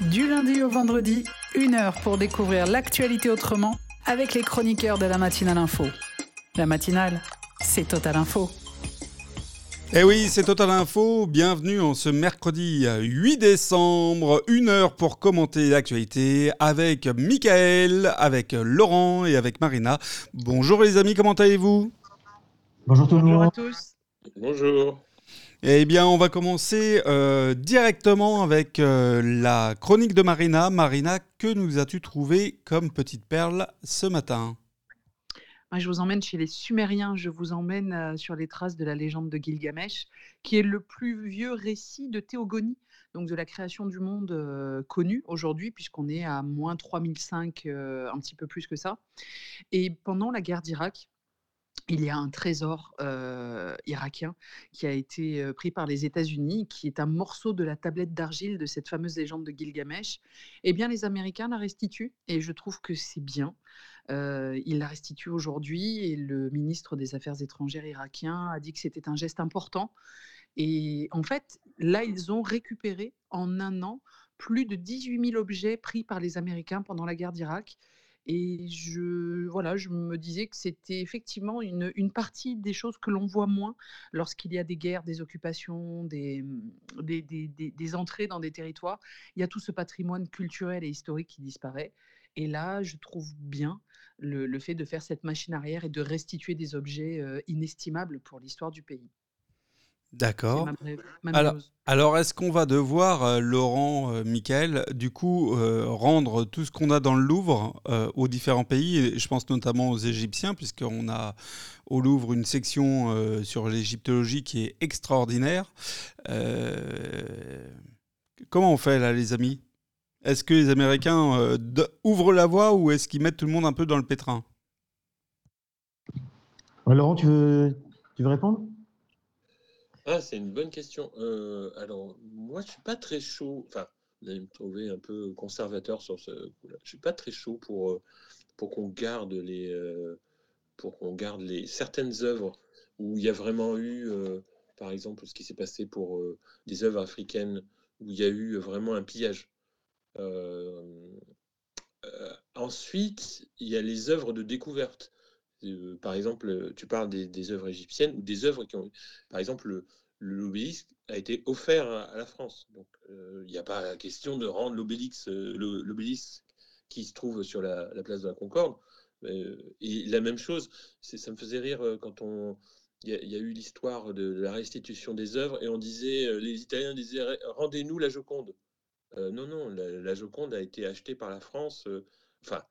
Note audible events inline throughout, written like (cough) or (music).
Du lundi au vendredi, une heure pour découvrir l'actualité autrement avec les chroniqueurs de la matinale info. La matinale, c'est Total Info. Eh oui, c'est Total Info. Bienvenue en ce mercredi 8 décembre. Une heure pour commenter l'actualité avec Michael, avec Laurent et avec Marina. Bonjour les amis, comment allez-vous? Bonjour tout le Bonjour monde. à tous. Bonjour. Eh bien, on va commencer euh, directement avec euh, la chronique de Marina. Marina, que nous as-tu trouvé comme petite perle ce matin? Je vous emmène chez les Sumériens. Je vous emmène euh, sur les traces de la légende de Gilgamesh, qui est le plus vieux récit de théogonie, donc de la création du monde connu aujourd'hui, puisqu'on est à moins 3005, euh, un petit peu plus que ça. Et pendant la guerre d'Irak, il y a un trésor irakien qui a été pris par les États-Unis, qui est un morceau de la tablette d'argile de cette fameuse légende de Gilgamesh. Eh bien, les Américains la restituent et je trouve que c'est bien. Ils la restituent aujourd'hui et le ministre des Affaires étrangères irakien a dit que c'était un geste important. Et en fait, là, ils ont récupéré en un an plus de 18 000 objets pris par les Américains pendant la guerre d'Irak. Et je, voilà, je me disais que c'était effectivement une, une partie des choses que l'on voit moins lorsqu'il y a des guerres, des occupations, des, des, des- des- des entrées dans des territoires. Il y a tout ce patrimoine culturel et historique qui disparaît. Et là, je trouve bien le, le fait de faire cette machine arrière et de restituer des objets euh, inestimables pour l'histoire du pays. D'accord. ma, brève- ma Alors, est-ce qu'on va devoir, euh, Laurent, euh, Michael, du coup, euh, rendre tout ce qu'on a dans le Louvre euh, aux différents pays et Je pense notamment aux Égyptiens, puisqu'on a au Louvre une section euh, sur l'égyptologie qui est extraordinaire. Euh, comment on fait là, les amis? Est-ce que les Américains euh, ouvrent la voie ou est-ce qu'ils mettent tout le monde un peu dans le pétrin? Laurent, tu veux, tu veux répondre? Ah, c'est une bonne question. Euh, alors, moi, je suis pas très chaud. Enfin, vous allez me trouver un peu conservateur sur ce coup-là. Je suis pas très chaud pour, euh, pour qu'on garde les, euh, pour qu'on garde les certaines œuvres où il y a vraiment eu, par exemple, ce qui s'est passé pour des œuvres africaines où il y a eu vraiment un pillage. Ensuite, il y a les œuvres de découverte. Euh, par exemple, euh, tu parles des, œuvres égyptiennes ou des œuvres qui ont, par exemple, le- le- l'obélisque a été offert à, la France. Donc, euh, il n'y a pas la question de rendre l'obélisque, qui se trouve sur la, la place de la Concorde. Et la même chose, ça me faisait rire quand on, il y, a- eu l'histoire de la restitution des œuvres et on disait, les Italiens disaient, rendez-nous la Joconde. Non, non, la, la Joconde a été achetée par la France, enfin,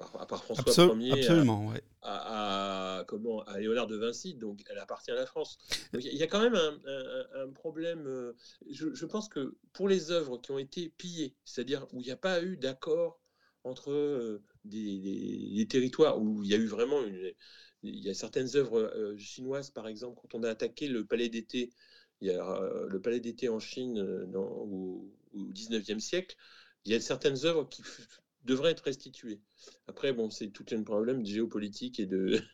par, par François Absol- Ier à- ouais. à, à- comment, à Léonard de Vinci, donc elle appartient à la France. Donc il y a quand même un, un- un problème. euh, Je, je pense que pour les œuvres qui ont été pillées, c'est-à-dire où il n'y a pas eu d'accord entre euh, des, des- des territoires, où il y a eu vraiment une. Il y a certaines œuvres euh, chinoises, par exemple, quand on a attaqué le palais d'été, il y a le palais d'été en Chine dans- au, au 19e siècle, il y a certaines œuvres qui devraient être restituées. Après, bon, c'est tout un problème de géopolitique et de. (laughs)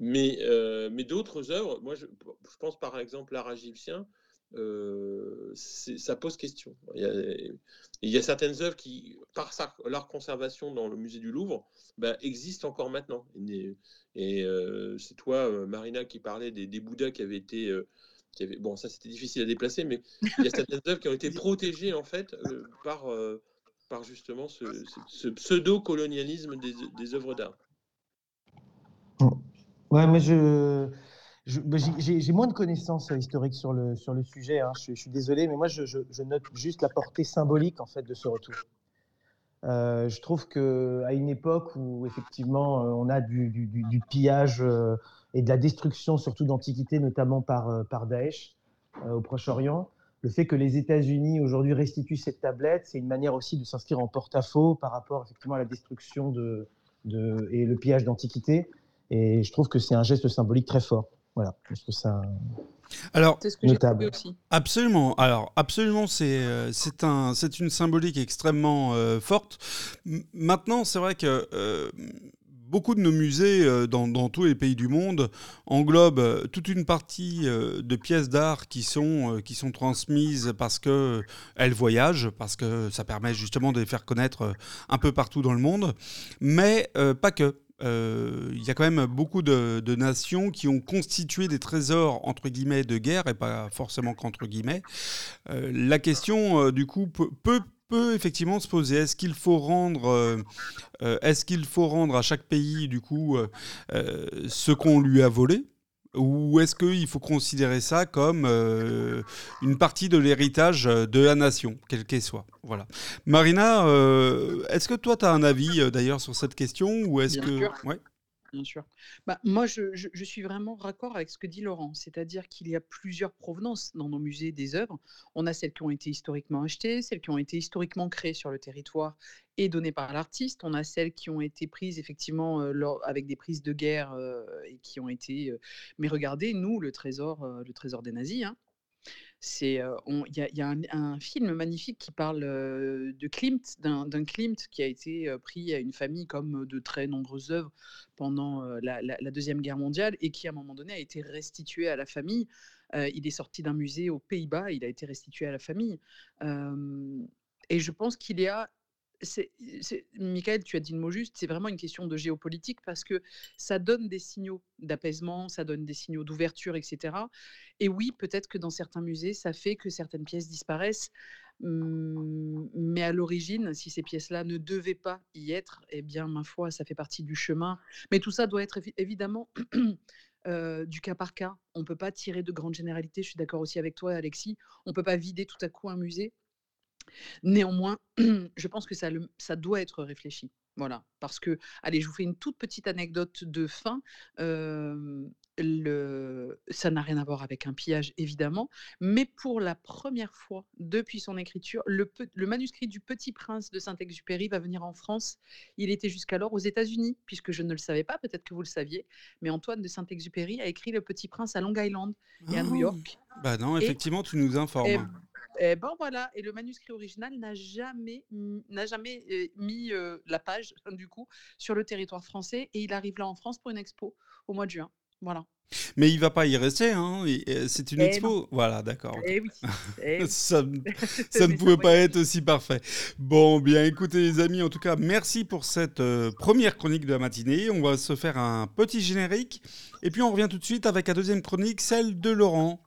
Mais, euh, mais d'autres œuvres, moi, je, je pense par exemple l'art égyptien, euh, ça pose question. Il y, a, il y a certaines œuvres qui, par sa- leur conservation dans le musée du Louvre, bah, existent encore maintenant. Et, et, euh, c'est toi, Marina, qui parlait des, des Bouddhas qui avaient été. qui avaient- bon, ça c'était difficile à déplacer, mais il y a certaines (laughs) œuvres qui ont été protégées en fait par, par justement ce, pseudo-colonialisme des, œuvres d'art. Ouais, mais je, j'ai- moins de connaissances euh, historiques sur le, sur le sujet. hein. Je, suis désolé, mais moi, je, note juste la portée symbolique en fait de ce retour. Euh, je trouve que à une époque où effectivement euh, on a du, pillage et de la destruction, surtout d'antiquités, notamment par, par Daesh au Proche-Orient, le fait que les États-Unis aujourd'hui restituent cette tablette, c'est une manière aussi de s'inscrire en porte-à-faux par rapport effectivement à la destruction de, de, et le pillage d'antiquités. Et je trouve que c'est un geste symbolique très fort. Voilà, je trouve ça Alors, C'est ce que notable. aussi. Absolument. Alors, absolument, c'est euh, c'est un, c'est une symbolique extrêmement euh, forte. M- maintenant, c'est vrai que euh, beaucoup de nos musées dans, tous les pays du monde englobent toute une partie de pièces d'art qui sont, transmises parce qu'elles voyagent, parce que ça permet justement de les faire connaître un peu partout dans le monde, mais pas que. Euh, il y a quand même beaucoup de, nations qui ont constitué des trésors entre guillemets de guerre et pas forcément qu'entre guillemets. Euh, la question euh, du coup peut, effectivement se poser. Est-ce qu'il faut rendre est-ce qu'il faut rendre à chaque pays du coup ce qu'on lui a volé? Ou est-ce qu'il faut considérer ça comme euh, une partie de l'héritage de la nation, quelle qu'elle soit? Voilà. Marina, euh, est-ce que toi, tu as un avis euh, d'ailleurs sur cette question ou est-ce que... Bien sûr. Bah, moi, je, suis vraiment raccord avec ce que dit Laurent, c'est-à-dire qu'il y a plusieurs provenances dans nos musées des œuvres. On a celles qui ont été historiquement achetées, celles qui ont été historiquement créées sur le territoire et données par l'artiste. On a celles qui ont été prises effectivement euh, avec des prises de guerre euh, et qui ont été. Euh, mais regardez, nous, le trésor, le trésor des nazis, hein, c'est, il y a, un, film magnifique qui parle de Klimt, d'un Klimt qui a été pris à une famille comme de très nombreuses œuvres pendant la, deuxième guerre mondiale et qui à un moment donné a été restitué à la famille. il est sorti d'un musée aux Pays-Bas, il a été restitué à la famille. et je pense qu'il y a c'est, Michael, tu as dit le mot juste, c'est vraiment une question de géopolitique parce que ça donne des signaux d'apaisement, ça donne des signaux d'ouverture, etc. Et oui, peut-être que dans certains musées, ça fait que certaines pièces disparaissent. Mmh, mais à l'origine, si ces pièces-là ne devaient pas y être, eh bien, ma foi, ça fait partie du chemin. Mais tout ça doit être évidemment (clears throat) du cas par cas. On ne peut pas tirer de grandes généralités. Je suis d'accord aussi avec toi, Alexis. On ne peut pas vider tout à coup un musée. Néanmoins, (clears throat) je pense que ça, ça doit être réfléchi. Voilà, parce que, allez, je vous fais une toute petite anecdote de fin. le, ça n'a rien à voir avec un pillage, évidemment, mais pour la première fois depuis son écriture, le, le manuscrit du Petit Prince de Saint-Exupéry va venir en France. Il était jusqu'alors aux États-Unis, puisque je ne le savais pas, peut-être que vous le saviez, mais Antoine de Saint-Exupéry a écrit Le Petit Prince à Long Island et à New ah! York. Bah non, effectivement, tu nous informes. Et ben voilà, et le manuscrit original n'a jamais, n'a jamais mis la page, (laughs) du coup, sur le territoire français, et il arrive là en France pour une expo au mois de juin. Voilà. Mais il va pas y rester, hein c'est une eh expo. Voilà, d'accord. Eh oui. Eh ça, (laughs) ça ne (laughs) pouvait pas être aussi parfait. Bon, bien écoutez les amis, en tout cas, merci pour cette première chronique de la matinée. On va se faire un petit générique, et puis on revient tout de suite avec la deuxième chronique, celle de Laurent.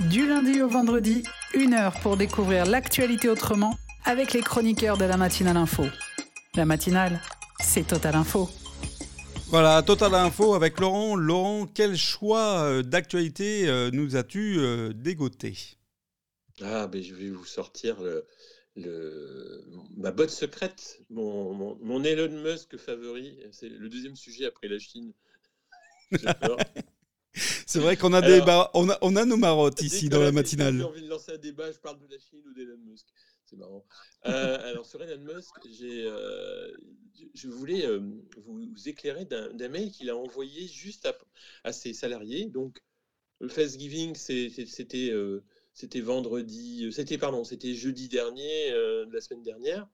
Du lundi au vendredi, une heure pour découvrir l'actualité autrement avec les chroniqueurs de la matinale info. La matinale, c'est Total Info. Voilà, Total Info avec Laurent. Laurent, quel choix euh, d'actualité euh, nous as-tu euh, dégoté? Ah, ben je vais vous sortir le, ma botte secrète, mon, mon Elon Musk favori. C'est le deuxième sujet après la Chine. (laughs) J'ai peur. C'est vrai qu'on a, des on a, on a nos marottes ici dans la matinale. J'ai envie de lancer un débat, je parle de la Chine ou d'Elon Musk. C'est marrant. Euh, alors, sur Elon Musk, euh, je voulais euh, vous, éclairer d'un mail qu'il a envoyé juste à, ses salariés. Donc, le Thanksgiving, c'était c'était vendredi, c'était pardon, c'était jeudi dernier, de la semaine dernière.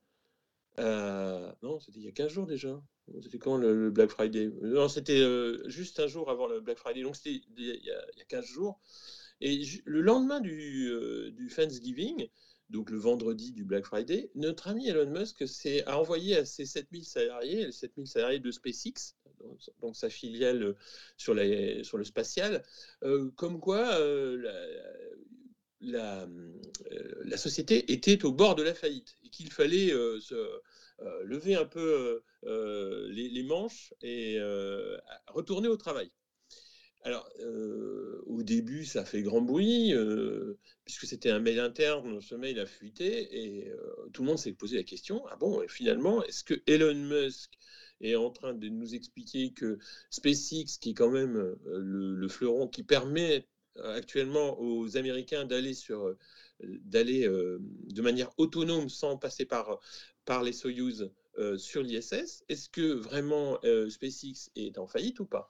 non, c'était il y a 15 jours déjà. C'était quand le, Black Friday? Non, c'était euh, juste un jour avant le Black Friday, donc c'était il, y a 15 jours. Et le lendemain du, euh, du, Thanksgiving, donc le vendredi du Black Friday, notre ami Elon Musk a envoyé à ses 7000 salariés, les 7000 salariés de SpaceX, donc sa filiale sur, la, sur le spatial, euh, comme quoi la, la, société était au bord de la faillite et qu'il fallait se euh, lever un peu euh, euh, les, manches et retourner au travail. Alors, au début, ça fait grand bruit, puisque c'était un mail interne, ce mail a fuité, et tout le monde s'est posé la question, ah bon, finalement, est-ce que Elon Musk est en train de nous expliquer que SpaceX, qui est quand même le, fleuron qui permet actuellement aux Américains d'aller sur d'aller de manière autonome sans passer par par les Soyuz euh, sur l'ISS. Est-ce que vraiment euh, SpaceX est en faillite ou pas?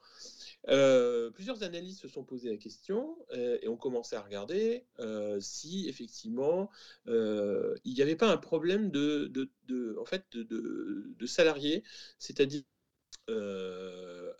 Euh, plusieurs analystes se sont posé la question et ont commencé à regarder si effectivement il n'y avait pas un problème de, de, en fait, de, de salariés, c'est-à-dire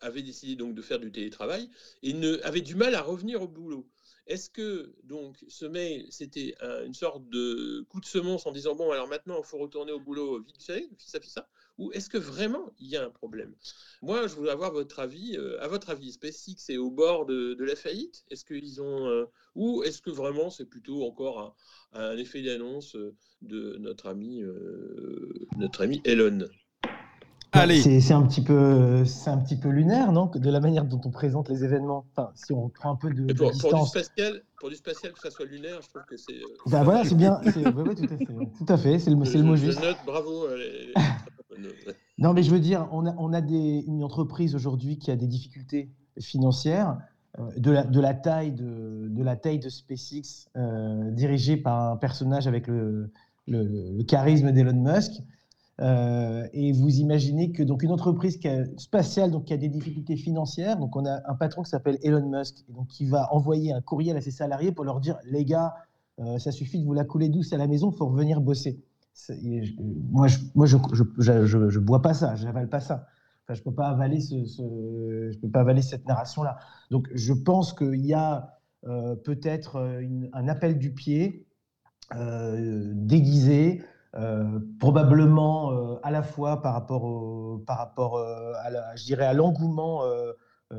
avait décidé donc de faire du télétravail et ne, avait du mal à revenir au boulot. Est-ce que donc ce mail, c'était une sorte de coup de semonce en disant bon alors maintenant il faut retourner au boulot vite fait, ça fait ça, ou est-ce que vraiment il y a un problème? Moi, je voulais avoir votre avis. Euh, à votre avis, SpaceX est au bord de, la faillite? Est-ce qu'ils ont euh, ou est-ce que vraiment c'est plutôt encore un, effet d'annonce de notre ami notre ami Elon? C'est un petit peu, c'est un petit peu lunaire, non, de la manière dont on présente les événements. Enfin, si on prend un peu de, pour, distance. Pour du, spatial, pour du spatial, que ça soit lunaire, je trouve que c'est. Euh, bah voilà, c'est bien. tout à fait. Tout à fait. C'est le, le, mot juste. Je note, bravo. (laughs) non, mais je veux dire, on a, on a des, une entreprise aujourd'hui qui a des difficultés financières. Euh, de la, de la, taille de, de la taille de SpaceX, euh, dirigée par un personnage avec le, le, le charisme d'Elon Musk, euh, et vous imaginez que donc une entreprise spatiale donc qui a des difficultés financières, donc on a un patron qui s'appelle Elon Musk, donc qui va envoyer un courriel à ses salariés pour leur dire les gars, euh, ça suffit de vous la couler douce à la maison, faut revenir bosser. moi, je, moi, je, je, je, bois pas ça, j'avale pas ça. Je peux pas avaler ce, je peux pas avaler cette narration là. Donc, je pense qu'il y a euh, peut-être un appel du pied déguisé. Euh, probablement euh, à la fois par rapport, par rapport euh, à, je dirais à l'engouement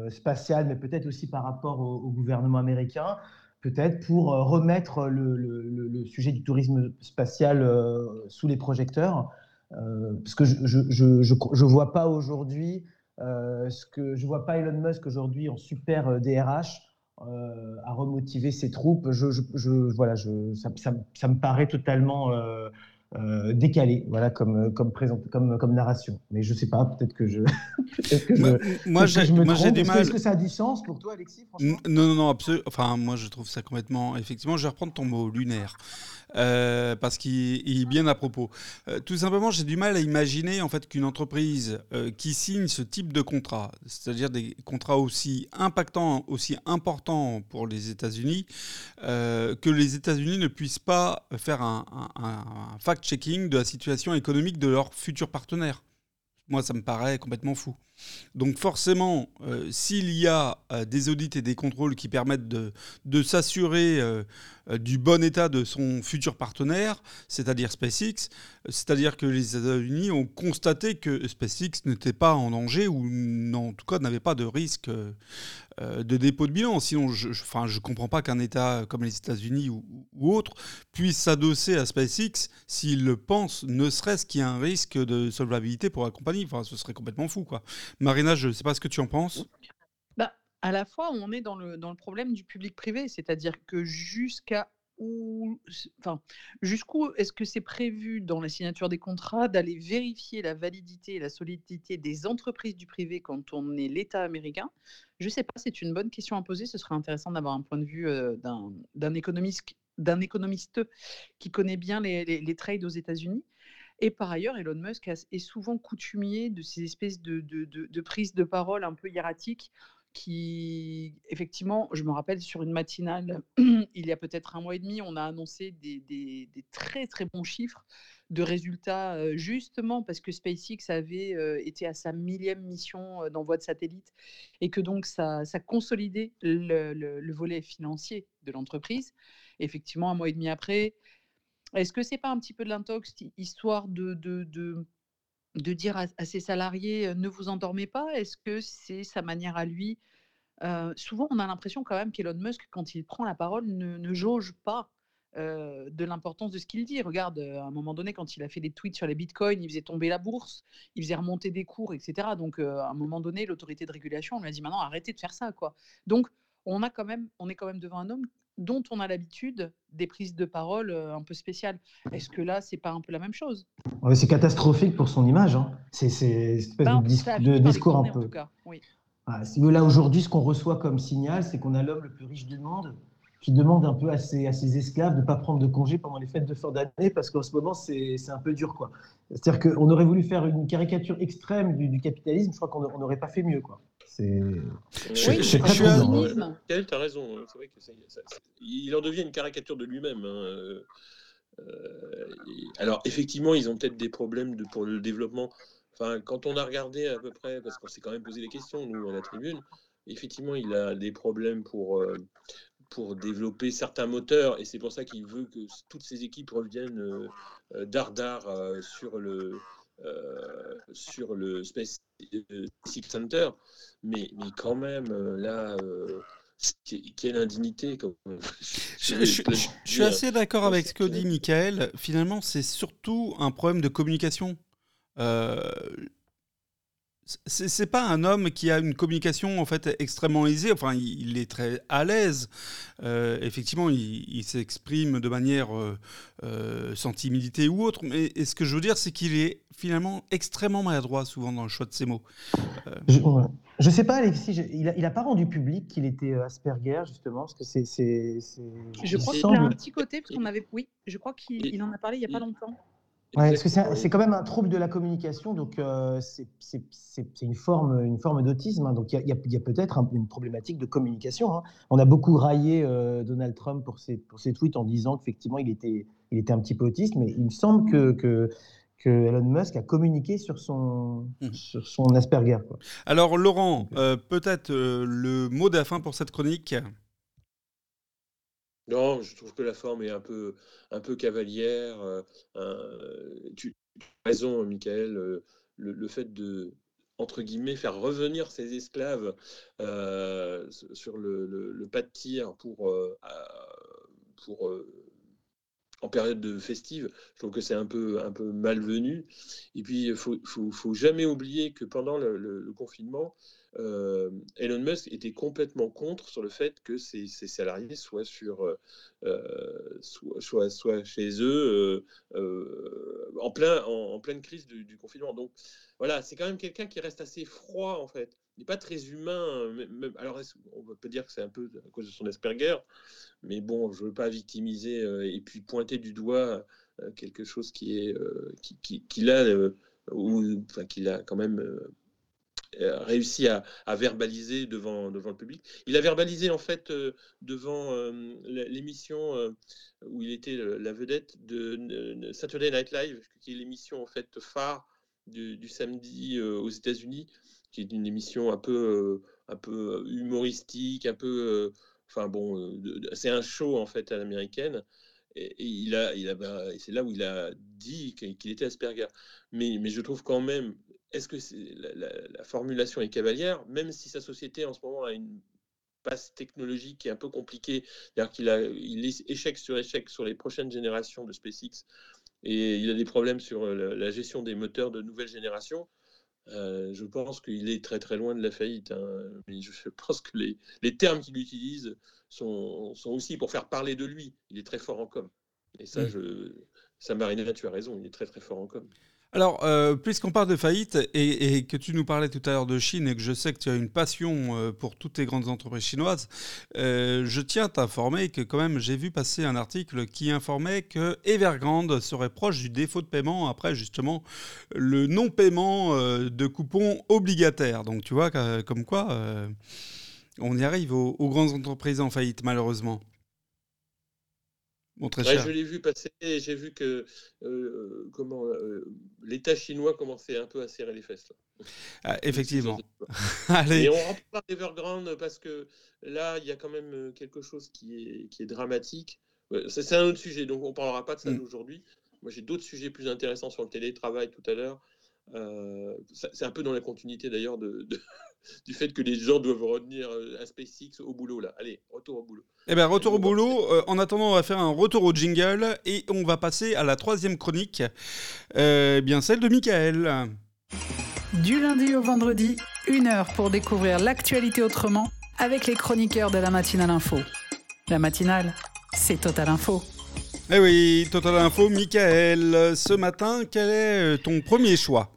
spatial, mais peut-être aussi par rapport au, gouvernement américain, peut-être pour remettre le, sujet du tourisme spatial sous les projecteurs, parce que je je, je, je vois pas aujourd'hui ce que je vois pas Elon Musk aujourd'hui en super DRH. à remotiver ses troupes. Je, je, voilà, je, ça, ça, ça, me paraît totalement décalé, voilà, comme, euh, comme, présent, comme, comme narration. Mais je sais pas, peut-être que je. (laughs) peut que je moi, j'ai du mal. Est-ce que ça a du sens pour toi, Alexis Non, non, non, absolument. Enfin, moi, je trouve ça complètement. Effectivement, je vais reprendre ton mot lunaire. Euh, parce qu'il est bien à propos. Euh, tout simplement, j'ai du mal à imaginer en fait qu'une entreprise euh, qui signe ce type de contrat, c'est-à-dire des contrats aussi impactants, aussi importants pour les États-Unis, que les États-Unis ne puissent pas faire un, un fact-checking de la situation économique de leurs futurs partenaires. Moi, ça me paraît complètement fou. Donc forcément, euh, s'il y a euh, des audits et des contrôles qui permettent de, de s'assurer euh, du bon état de son futur partenaire, c'est-à-dire SpaceX, c'est-à-dire que les États-Unis ont constaté que SpaceX n'était pas en danger ou en tout cas n'avait pas de risque de dépôt de bilan. Sinon, je ne enfin, je comprends pas qu'un État comme les États-Unis ou, ou, autre puisse s'adosser à SpaceX s'il le pense, ne serait-ce qu'il y a un risque de solvabilité pour la compagnie. Enfin, ce serait complètement fou, quoi. Marina, je ne sais pas ce que tu en penses. Bah, à la fois, on est dans le, dans le problème du public-privé, c'est-à-dire que jusqu'à jusqu'où est-ce que c'est prévu dans la signature des contrats d'aller vérifier la validité et la solidité des entreprises du privé quand on est l'État américain? Je ne sais pas, c'est une bonne question à poser. Ce serait intéressant d'avoir un point de vue euh, d'un économiste, qui connaît bien les, trades aux États-Unis. Et par ailleurs, Elon Musk est souvent coutumier de ces espèces de, de, prises de parole un peu hiératiques qui, effectivement, je me rappelle sur une matinale, (clears throat) il y a peut-être un mois et demi, on a annoncé des, très très bons chiffres de résultats, euh, justement parce que SpaceX avait euh, été à sa millième mission euh, d'envoi de satellite et que donc ça, ça consolidait le, le, le volet financier de l'entreprise. Effectivement, un mois et demi après, est-ce que c'est pas un petit peu de l'intox, histoire de, de, de dire à, ses salariés ne vous endormez pas Est-ce que c'est sa manière à lui? Souvent, on a l'impression quand même qu'Elon Musk, quand il prend la parole, ne, jauge pas de l'importance de ce qu'il dit. Regarde, à un moment donné, quand il a fait des tweets sur les bitcoins, il faisait tomber la bourse, il faisait remonter des cours, etc. Donc, à un moment donné, l'autorité de régulation lui a dit maintenant arrêtez de faire ça, quoi. Donc, on a quand même, on est quand même devant un homme dont on a l'habitude des prises de parole euh, un peu spéciales. Est-ce que là, c'est pas un peu la même chose? C'est catastrophique pour son image. Hein. C'est une espèce ben, de, discours un peu. Ah, là, aujourd'hui, ce qu'on reçoit comme signal, c'est qu'on a l'homme le plus riche du monde qui demande un peu à ses, à ses esclaves de ne pas prendre de congé pendant les fêtes de fin d'année parce qu'en ce moment, c'est un peu dur. C'est-à-dire qu'on aurait voulu faire une caricature extrême du, du capitalisme, je crois qu'on n'aurait pas fait mieux. Quoi. C'est. Oui, je, très raison. tu as raison. C'est vrai que il en devient une caricature de lui-même. Hein, euh, euh, alors, effectivement, ils ont peut-être des problèmes de, pour le développement enfin, quand on a regardé à peu près, parce qu'on s'est quand même posé des questions, nous, à la tribune, effectivement, il a des problèmes pour, pour développer certains moteurs, et c'est pour ça qu'il veut que toutes ces équipes reviennent dardard sur le, sur le Space Center. Mais, mais quand même, là, quelle indignité. (laughs) Je, suis assez d'accord avec ce que dit Michael. Finalement, c'est surtout un problème de communication. Euh, c'est pas un homme qui a une communication en fait extrêmement aisée. Enfin, il, est très à l'aise. Euh, effectivement, il, s'exprime de manière euh, euh, sans timidité ou autre. Mais ce que je veux dire, c'est qu'il est finalement extrêmement maladroit souvent dans le choix de ses mots. Je, ne sais pas, Alexis. il, n'a pas rendu public qu'il était Asperger justement, parce que c'est. Je crois qu'il a un petit côté parce qu'on avait. Oui, je crois qu'il en a parlé il y a pas longtemps. Ouais, parce que c'est quand même un trouble de la communication, donc euh, c'est une forme, une forme d'autisme. Hein, donc il y a, a peut-être une problématique de communication. Hein. On a beaucoup raillé euh, Donald Trump pour ses, pour ses tweets en disant qu'effectivement il était, il était un petit peu autiste, mais il me semble que, que, que Elon Musk a communiqué sur son, mmh. sur son Asperger. Quoi. Alors Laurent, euh, peut-être le mot de la fin pour cette chronique? Non, je trouve que la forme est un peu, un peu cavalière. tu, as raison, Michael. Le, fait de, entre guillemets, faire revenir ces esclaves sur le, pas de tir pour, pour en période de festive, je trouve que c'est un peu, un peu malvenu. Et puis, il faut, faut, faut, jamais oublier que pendant le confinement, euh, Elon Musk était complètement contre sur le fait que ses, salariés soient, euh, euh, soit, chez eux en, plein, en, pleine crise du, confinement. Donc voilà, c'est quand même quelqu'un qui reste assez froid en fait. Il n'est pas très humain. Alors on peut dire que c'est un peu à cause de son Asperger, mais bon, je ne veux pas victimiser et puis pointer du doigt quelque chose qui a ou qu'il a quand même euh, réussi à, verbaliser devant, devant le public. Il a verbalisé en fait euh, devant euh, l'émission où il était la vedette de Saturday Night Live, qui est l'émission en fait phare du, samedi aux États-Unis, qui est une émission un peu, un peu humoristique, un peu, enfin bon, c'est un show en fait à l'américaine. Et, il a, il a, bah, c'est là où il a dit qu'il était Asperger. Mais, mais je trouve quand même est-ce que la, formulation est cavalière, même si sa société en ce moment a une passe technologique qui est un peu compliquée, c'est-à-dire qu'il a il est échec sur échec sur les prochaines générations de SpaceX et il a des problèmes sur euh, la, gestion des moteurs de nouvelle génération. Euh, je pense qu'il est très très loin de la faillite. Hein. Mais je pense que les, les termes qu'il utilise sont, sont, aussi pour faire parler de lui. Il est très fort en com. Et ça, mmh. je, ça Marina, tu as raison, il est très très fort en com. Alors, euh, puisqu'on parle de faillite et, que tu nous parlais tout à l'heure de Chine et que je sais que tu as une passion euh, pour toutes les grandes entreprises chinoises, euh, je tiens à t'informer que quand même j'ai vu passer un article qui informait que Evergrande serait proche du défaut de paiement après justement le non-paiement de coupons obligataires. Donc tu vois comme quoi on y arrive aux grandes entreprises en faillite malheureusement. Je l'ai vu passer et j'ai vu que euh, comment euh, l'État chinois commençait un peu à serrer les fesses. Ah, effectivement. Et (laughs) on d'Evergrande parce que là, il y a quand même euh, quelque chose qui est, qui est dramatique. C'est un autre sujet, donc on ne parlera pas de ça mm. aujourd'hui. Moi, j'ai d'autres sujets plus intéressants sur le télétravail tout à l'heure. c'est un peu dans la continuité d'ailleurs de, du fait que les gens doivent revenir à SpaceX au boulot là. Allez, retour au boulot. Eh bien, retour au boulot. Euh, en attendant, on va faire un retour au jingle et on va passer à la troisième chronique, euh, eh bien celle de Michael. Du lundi au vendredi, une heure pour découvrir l'actualité autrement avec les chroniqueurs de la matinale info. La matinale, c'est Total Info. Eh oui, Total Info, Michael. Ce matin, quel est euh, ton premier choix?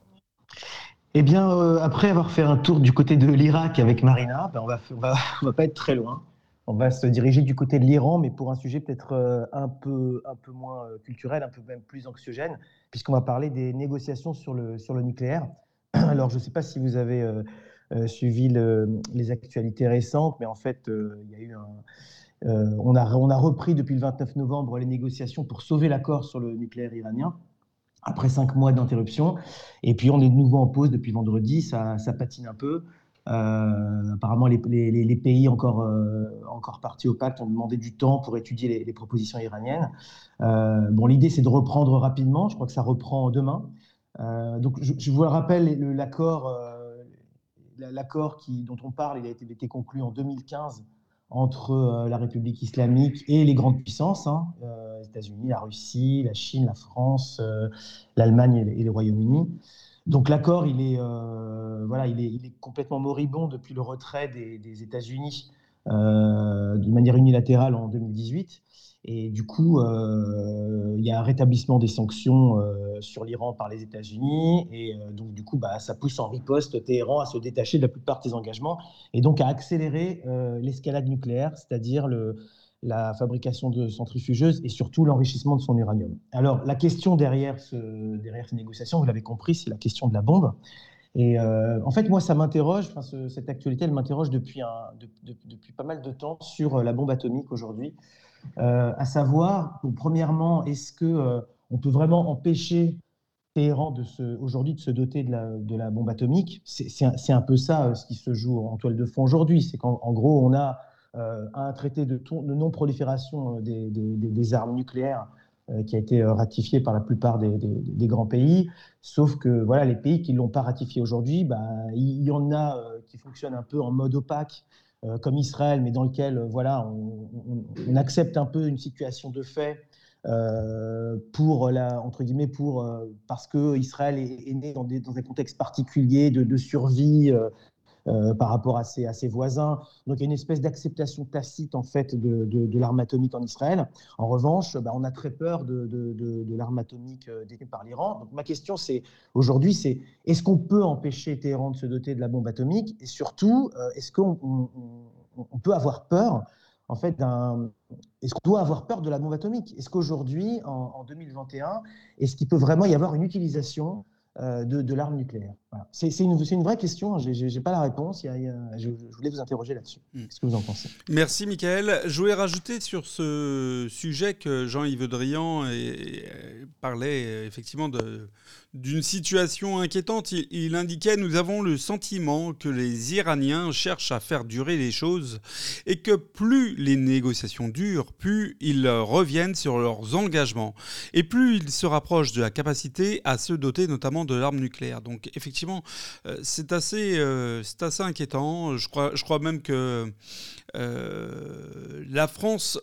Eh bien, après avoir fait un tour du côté de l'Irak avec Marina, ben, on va, (laughs) va, pas être très loin. On va se diriger du côté de l'Iran, mais pour un sujet peut-être euh, un peu, un peu moins euh, culturel, un peu même plus anxiogène, puisqu'on va parler des négociations sur le, sur le nucléaire. (clears throat) Alors, je ne sais pas si vous avez euh, suivi les actualités récentes, mais en fait, y a eu on, a, on a repris depuis le 29 novembre les négociations pour sauver l'accord sur le nucléaire iranien. Après cinq mois d'interruption. Et puis on est de nouveau en pause depuis vendredi, ça, patine un peu. Euh, apparemment, les, pays encore, euh, encore partis au pacte ont demandé du temps pour étudier les, propositions iraniennes. Euh, bon, l'idée, c'est de reprendre rapidement. Je crois que ça reprend demain. donc, je, vous rappelle l'accord, l'accord dont on parle, il a été, été conclu en 2015 entre la République islamique et les grandes puissances, hein, les États-Unis, la Russie, la Chine, la France, l'Allemagne et, le Royaume-Uni. Donc l'accord, il, est, euh, voilà, il, est, complètement moribond depuis le retrait des, États-Unis euh, de manière unilatérale en 2018. Et du coup, euh, il y a un rétablissement des sanctions sur l'Iran par les États-Unis. Et donc, du coup, bah, ça pousse en riposte Téhéran à se détacher de la plupart de ses engagements et donc à accélérer l'escalade nucléaire, c'est-à-dire le, la fabrication de centrifugeuses et surtout l'enrichissement de son uranium. Alors, la question derrière, derrière ces négociations, vous l'avez compris, c'est la question de la bombe. Et euh, en fait, moi, ça m'interroge, cette actualité, elle m'interroge depuis, depuis pas mal de temps sur euh, la bombe atomique aujourd'hui. Euh, à savoir, premièrement, est-ce que on peut vraiment empêcher Téhéran aujourd'hui de se doter de la, de la bombe atomique? C'est un, un, peu ça ce qui se joue en toile de fond aujourd'hui. C'est qu'en gros, on a euh, un traité de, non-prolifération euh, des, armes nucléaires euh, qui a été ratifié par la plupart des, grands pays. Sauf que voilà, les pays qui ne l'ont pas ratifié aujourd'hui, bah, il y, en a qui fonctionnent un peu en mode opaque, comme Israël, mais dans lequel voilà, on, accepte un peu une situation de fait. pour la, entre guillemets pour parce que Israël est, né dans, dans, un contexte particulier de survie euh, par rapport à ses, voisins. Donc il y a une espèce d'acceptation tacite en fait de, l'arme atomique en Israël. En revanche, bah, on a très peur de, l'arme atomique euh, détenue par l'Iran. Donc ma question c'est aujourd'hui c'est est-ce qu'on peut empêcher Téhéran de se doter de la bombe atomique? Et surtout euh, est-ce qu'on on, peut avoir peur en fait est-ce qu'on doit avoir peur de la bombe atomique? Est-ce qu'aujourd'hui, en, en, 2021, est-ce qu'il peut vraiment y avoir une utilisation de, l'arme nucléaire? C'est une, une, vraie question, hein. je n'ai pas la réponse, je, voulais vous interroger là-dessus. Hmm. Qu'est-ce que vous en pensez? Merci Michael. Je voulais rajouter sur ce sujet que Jean-Yves Drian parlait euh, effectivement d'une situation inquiétante. Il, indiquait Nous avons le sentiment que les Iraniens cherchent à faire durer les choses et que plus les négociations durent, plus ils reviennent sur leurs engagements et plus ils se rapprochent de la capacité à se doter notamment de l'arme nucléaire. Donc effectivement, euh, c'est assez, euh, c'est assez inquiétant. Je crois, même que euh, la France,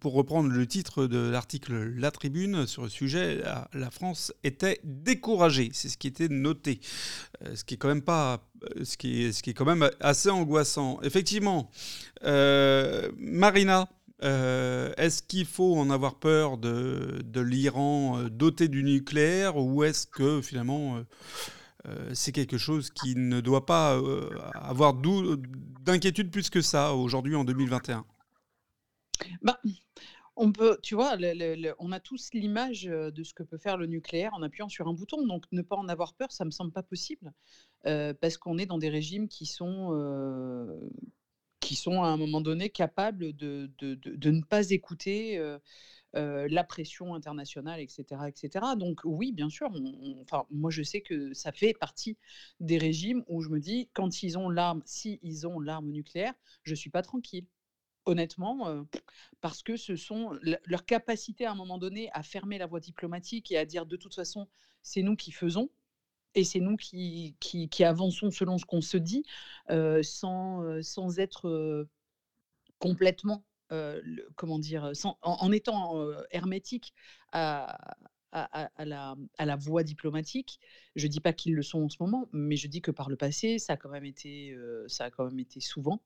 pour reprendre le titre de l'article La Tribune sur le sujet, la, France était découragée. C'est ce qui était noté, ce qui est quand même assez angoissant. Effectivement, Marina. est-ce qu'il faut en avoir peur de, l'Iran doté du nucléaire ou est-ce que finalement c'est quelque chose qui ne doit pas euh, avoir d'inquiétude plus que ça aujourd'hui en 2021 bah, on peut, tu vois, on a tous l'image euh, de ce que peut faire le nucléaire en appuyant sur un bouton. Donc, ne pas en avoir peur, ça me semble pas possible, parce qu'on est dans des régimes qui sont, qui sont à un moment donné capables de, de ne pas écouter la pression internationale, etc., etc. Donc oui, bien sûr. enfin, moi, je sais que ça fait partie des régimes où je me dis, quand ils ont l'arme, si ils ont l'arme nucléaire, je suis pas tranquille. Honnêtement, parce que ce sont leur capacité à un moment donné à fermer la voie diplomatique et à dire de toute façon, c'est nous qui faisons, et c'est nous qui, avançons selon ce qu'on se dit, sans, sans être complètement comment dire, en, étant hermétique à, la, voie diplomatique. Je dis pas qu'ils le sont en ce moment, mais je dis que par le passé, ça a quand même été, ça a quand même été souvent.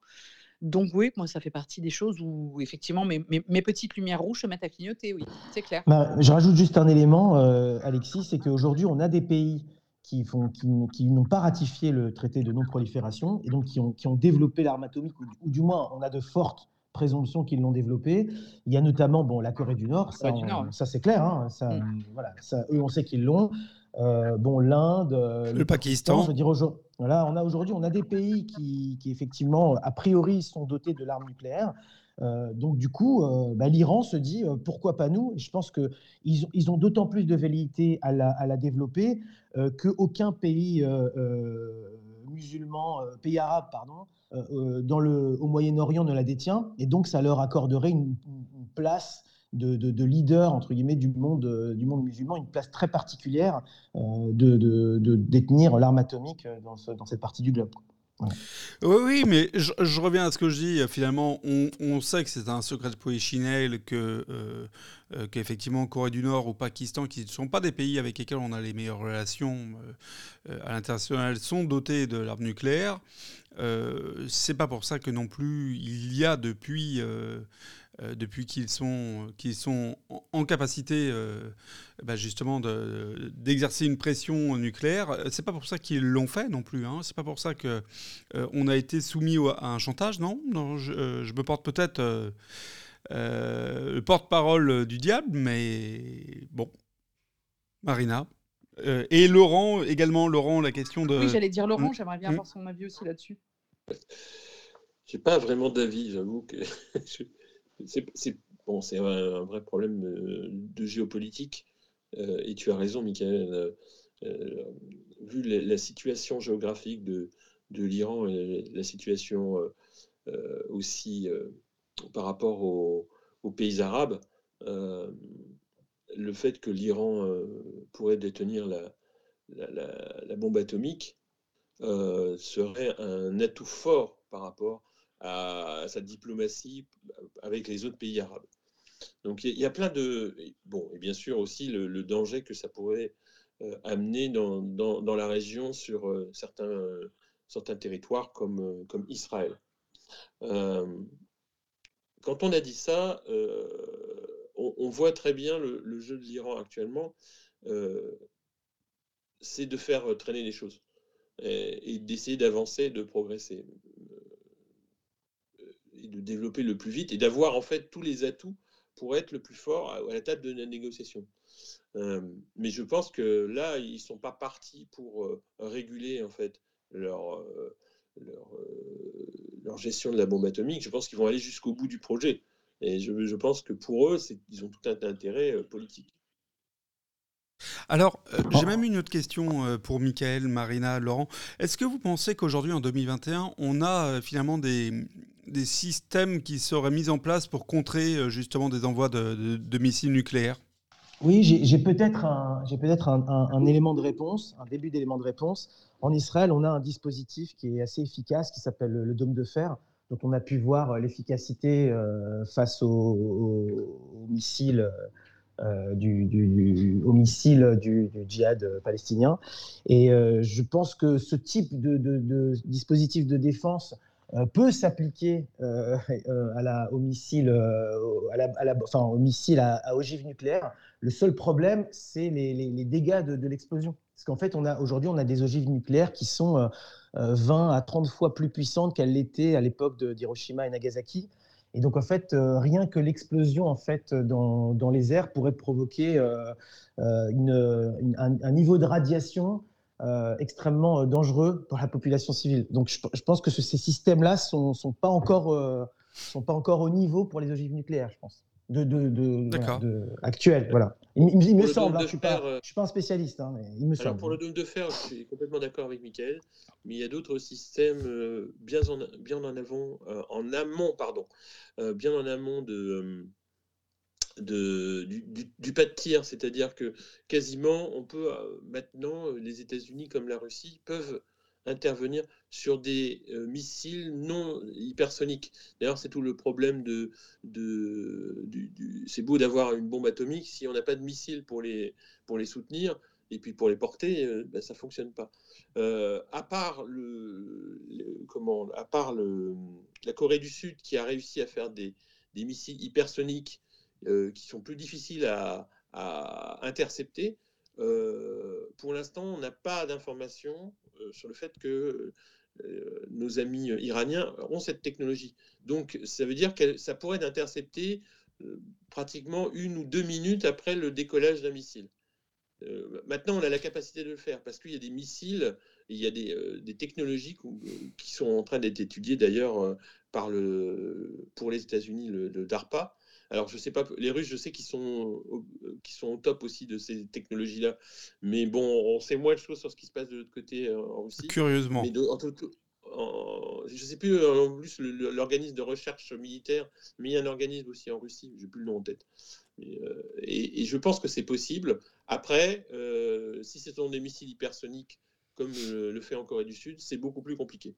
Donc oui, moi, ça fait partie des choses où effectivement mes, petites lumières rouges se mettent à clignoter, oui, c'est clair. Bah, je rajoute juste un élément, Alexis, c'est qu'aujourd'hui, on a des pays qui, n'ont pas ratifié le traité de non-prolifération et donc qui ont, développé l'arme atomique, ou, du moins on a de fortes présomption qu'ils l'ont développé. Il y a notamment bon, la Corée du Nord, ça, ça c'est clair, hein, ça, mm. voilà, ça, eux on sait qu'ils l'ont. Euh, bon, l'Inde, euh, le, Pakistan. Je veux dire, voilà, on a aujourd'hui, on a des pays qui, qui, effectivement, a priori, sont dotés de l'arme nucléaire. donc du coup, bah, l'Iran se dit pourquoi pas nous? Et je pense qu'ils ont, ils ont d'autant plus de velléité à la, à la développer qu'aucun pays musulman, pays arabe, pardon, dans le, au Moyen-Orient ne la détient. Et donc ça leur accorderait une, place de, leader entre guillemets du monde, euh, du monde musulman, une place très particulière euh, de, détenir l'arme atomique euh, dans, cette partie du globe. Oui, oui, mais je, reviens à ce que je dis. Finalement, on, sait que c'est un secret de polichinelle que qu'effectivement Corée du Nord ou Pakistan, qui ne sont pas des pays avec lesquels on a les meilleures relations à l'international, sont dotés de l'arme nucléaire. C'est pas pour ça que non plus il y a depuis euh, depuis qu'ils sont, qu'ils sont en, capacité euh, bah, justement d'exercer une pression nucléaire. C'est pas pour ça qu'ils l'ont fait non plus. Hein. C'est pas pour ça que euh, on a été soumis à un chantage, non, non je, me porte peut-être le porte-parole du diable, mais bon, Marina. et Laurent également, Laurent, la question de. Oui, j'allais dire Laurent, j'aimerais bien hmm avoir son avis aussi là-dessus. J'ai pas vraiment d'avis, j'avoue que (laughs) c'est bon, un, vrai problème euh, de, géopolitique. Euh, et tu as raison, Michael. Euh, vu la, situation géographique de, l'Iran et la, situation aussi par rapport aux, pays arabes, le fait que l'Iran pourrait détenir la, bombe atomique serait un atout fort par rapport à, sa diplomatie avec les autres pays arabes. Donc il y, a plein de... Bon, et bien sûr aussi le, danger que ça pourrait euh, amener dans, la région sur euh, certains, territoires euh, comme Israël. quand on a dit ça, on, voit très bien le, jeu de l'Iran actuellement, c'est de faire traîner les choses et, et d'essayer d'avancer, de progresser et de développer le plus vite et d'avoir en fait tous les atouts pour être le plus fort à, la table de la négociation. Euh, mais je pense que là, ils ne sont pas partis pour euh, réguler en fait leur, euh, gestion de la bombe atomique. Je pense qu'ils vont aller jusqu'au bout du projet. Et je pense que pour eux, ils ont tout un intérêt politique. Alors, euh, j'ai même une autre question euh, pour Michael, Marina, Laurent. Est-ce que vous pensez qu'aujourd'hui, en 2021, on a euh, finalement des, systèmes qui seraient mis en place pour contrer justement des envois de, missiles nucléaires? Oui, j'ai peut-être un, peut un, un, élément de réponse, un début d'élément de réponse. En Israël, on a un dispositif qui est assez efficace, qui s'appelle le dôme de fer, dont on a pu voir l'efficacité face aux, missiles euh, du, du, au missile du, djihad palestinien. Et euh, je pense que ce type de, dispositif de défense euh, peut s'appliquer (laughs) à au missile, à ogive nucléaire. Le seul problème, c'est les, dégâts de, l'explosion. Parce qu'en fait, aujourd'hui, on a des ogives nucléaires qui sont 20 à 30 fois plus puissantes qu'elles l'étaient à l'époque d'Hiroshima et Nagasaki. Et donc, en fait, euh, rien que l'explosion en fait, dans, dans, les airs pourrait provoquer euh, euh, un, niveau de radiation extrêmement dangereux pour la population civile. Donc, je, pense que ces systèmes-là ne sont, pas encore, sont pas encore au niveau pour les ogives nucléaires, je pense de, de, de, actuel. Voilà. Il, me semble, hein, je ne suis, pas, euh, suis pas un spécialiste, hein, mais il me alors Pour le dôme de fer, je suis complètement d'accord avec Michael, mais il y a d'autres systèmes euh, bien, en, bien en, avant, euh, en amont, pardon, bien en amont de, de, du, du, pas de tir, c'est-à-dire que quasiment on peut maintenant, les États-Unis comme la Russie peuvent intervenir sur des euh, missiles non hypersoniques. D'ailleurs, c'est tout le problème de... c'est beau d'avoir une bombe atomique, si on n'a pas de missiles pour les, pour les soutenir, et puis pour les porter, euh, ben, ça ne fonctionne pas. Euh, à part, le, comment, à part le, la Corée du Sud qui a réussi à faire des, des missiles hypersoniques qui sont plus difficiles à, à intercepter, pour l'instant, on n'a pas d'informations euh, sur le fait que euh, nos amis iraniens ont cette technologie. Donc, ça veut dire que ça pourrait intercepter euh, pratiquement une ou deux minutes après le décollage d'un missile. maintenant, on a la capacité de le faire parce qu'il y a des missiles, il y a des, technologies qui sont en train d'être étudiées d'ailleurs pour les États-Unis, le, DARPA. Alors, je sais pas, les Russes, je sais qu'ils sont, qui sont au top aussi de ces technologies-là. Mais bon, on sait moins de choses sur ce qui se passe de l'autre côté en Russie. Curieusement. Mais en tout, je ne sais plus euh, en plus l'organisme de recherche militaire, mais il y a un organisme aussi en Russie, j'ai plus le nom en tête. Euh, et, je pense que c'est possible. Après, euh, si ce sont des missiles hypersoniques comme le, fait en Corée du Sud, c'est beaucoup plus compliqué.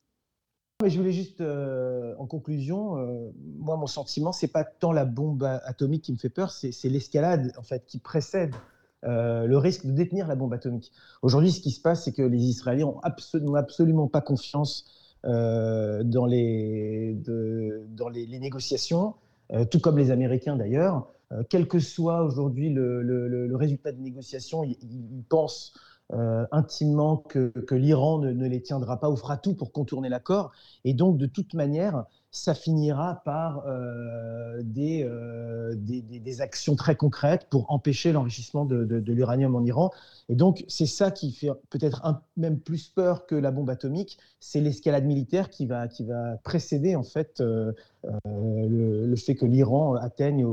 Mais je voulais juste, en conclusion, moi, mon sentiment, c'est pas tant la bombe atomique qui me fait peur, c'est l'escalade en fait qui précède le risque de détenir la bombe atomique. Aujourd'hui, ce qui se passe, c'est que les Israéliens n'ont absolument, pas confiance euh, dans, les, dans les, négociations, euh, tout comme les Américains d'ailleurs. Euh, quel que soit aujourd'hui le, le, résultat des négociations, ils, pensent intimement que, l'Iran ne, les tiendra pas ou fera tout pour contourner l'accord. Et donc, de toute manière, ça finira par euh, euh, des, actions très concrètes pour empêcher l'enrichissement de, l'uranium en Iran. Et donc, c'est ça qui fait peut-être même plus peur que la bombe atomique, c'est l'escalade militaire qui va, qui va précéder en fait euh, le, fait que l'Iran atteigne,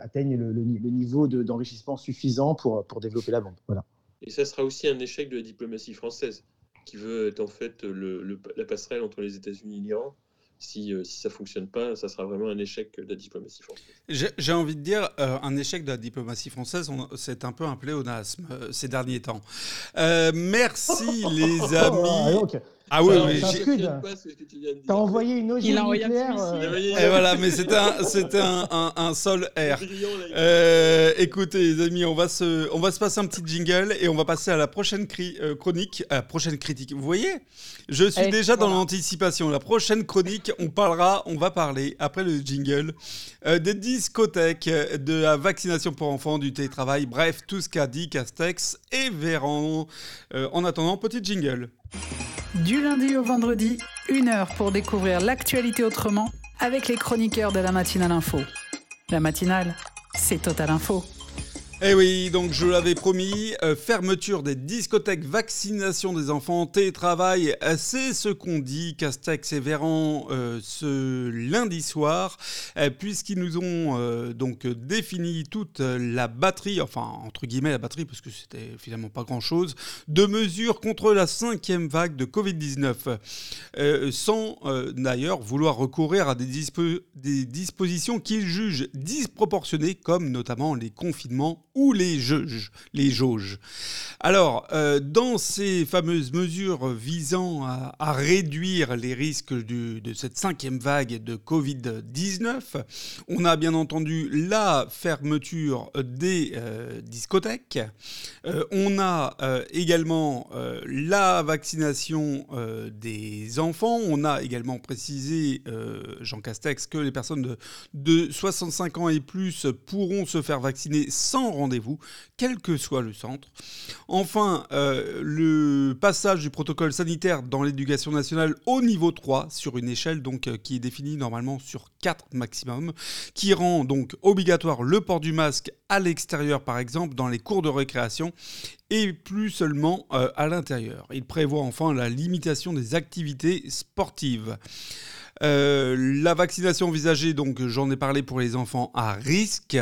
atteigne le, niveau d'enrichissement suffisant pour, pour développer la bombe. Voilà. Et ça sera aussi un échec de la diplomatie française, qui veut être en fait la passerelle entre les États-Unis et l'Iran si, euh, si ça fonctionne pas, ça sera vraiment un échec de la diplomatie française. J'ai envie de dire, euh, un échec de la diplomatie française, c'est un peu un pléonasme euh, ces derniers temps. merci (laughs) les amis. Ah oui, oui. T'as envoyé une ogive nucléaire. Euh... Et voilà, mais c'était un, c'était un, un, un, sol air. Euh, écoutez, les amis, on va se, on va se passer un petit jingle et on va passer à la prochaine cri, euh, chronique, à la prochaine critique. Vous voyez, je suis eh, déjà dans l'anticipation. La prochaine chronique, on parlera, on va parler après le jingle euh, des discothèques, de la vaccination pour enfants, du télétravail, bref, tout ce qu'a dit Castex et Véran. Euh, en attendant, petit jingle. Du lundi au vendredi, une heure pour découvrir l'actualité autrement avec les chroniqueurs de la matinale info. La matinale, c'est Total Info. Eh oui, donc je l'avais promis, euh, fermeture des discothèques, vaccination des enfants, télétravail, euh, c'est ce qu'ont dit Castex et Véran euh, ce lundi soir, puisqu'ils nous ont donc défini toute la batterie, enfin entre guillemets la batterie, parce que c'était finalement pas grand-chose, de mesures contre la cinquième vague de Covid-19, sans d'ailleurs vouloir recourir à des dispositions qu'ils jugent disproportionnées, comme notamment les confinements ou les juges, les jauges. Alors, euh, dans ces fameuses mesures visant à, réduire les risques de cette cinquième vague de Covid-19, on a bien entendu la fermeture des euh, discothèques, euh, on a également la vaccination des enfants, on a également précisé, Jean Castex, que les personnes de, de 65 ans et plus pourront se faire vacciner sans rendez-vous, quel que soit le centre. Enfin, euh, le passage du protocole sanitaire dans l'éducation nationale au niveau 3 sur une échelle donc euh, qui est définie normalement sur 4 maximum, qui rend donc obligatoire le port du masque à l'extérieur par exemple dans les cours de récréation et plus seulement euh, à l'intérieur. Il prévoit enfin la limitation des activités sportives. Euh, la vaccination envisagée, donc j'en ai parlé pour les enfants à risque.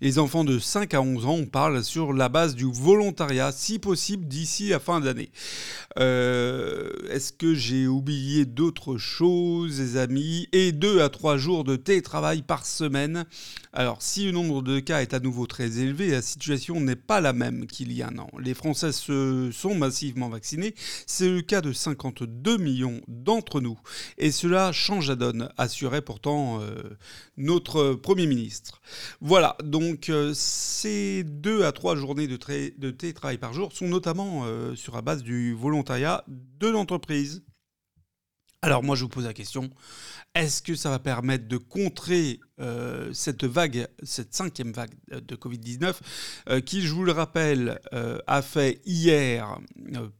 Les enfants de 5 à 11 ans, on parle sur la base du volontariat, si possible d'ici la fin d'année. Euh, est-ce que j'ai oublié d'autres choses, amis? Et 2 à 3 jours de télétravail par semaine. Alors, si le nombre de cas est à nouveau très élevé, la situation n'est pas la même qu'il y a un an. Les Français se sont massivement vaccinés. C'est le cas de 52 millions d'entre nous. Et cela change Jadon, assurait pourtant euh, notre Premier ministre. Voilà, donc euh, ces deux à trois journées de, de télétravail par jour sont notamment euh, sur la base du volontariat de l'entreprise. Alors moi je vous pose la question, est-ce que ça va permettre de contrer cette vague, cette cinquième vague de Covid-19, euh, qui, je vous le rappelle, a fait hier,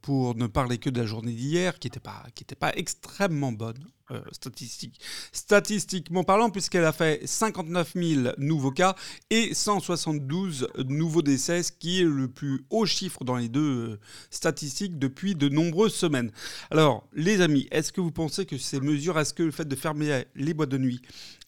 pour ne parler que de la journée d'hier, qui n'était pas, pas extrêmement bonne, euh, statistique, statistiquement parlant, puisqu'elle a fait 59 000 nouveaux cas et 172 nouveaux décès, ce qui est le plus haut chiffre dans les deux euh, statistiques depuis de nombreuses semaines. Alors, les amis, est-ce que vous pensez que ces mesures, est-ce que le fait de fermer les boîtes de nuit,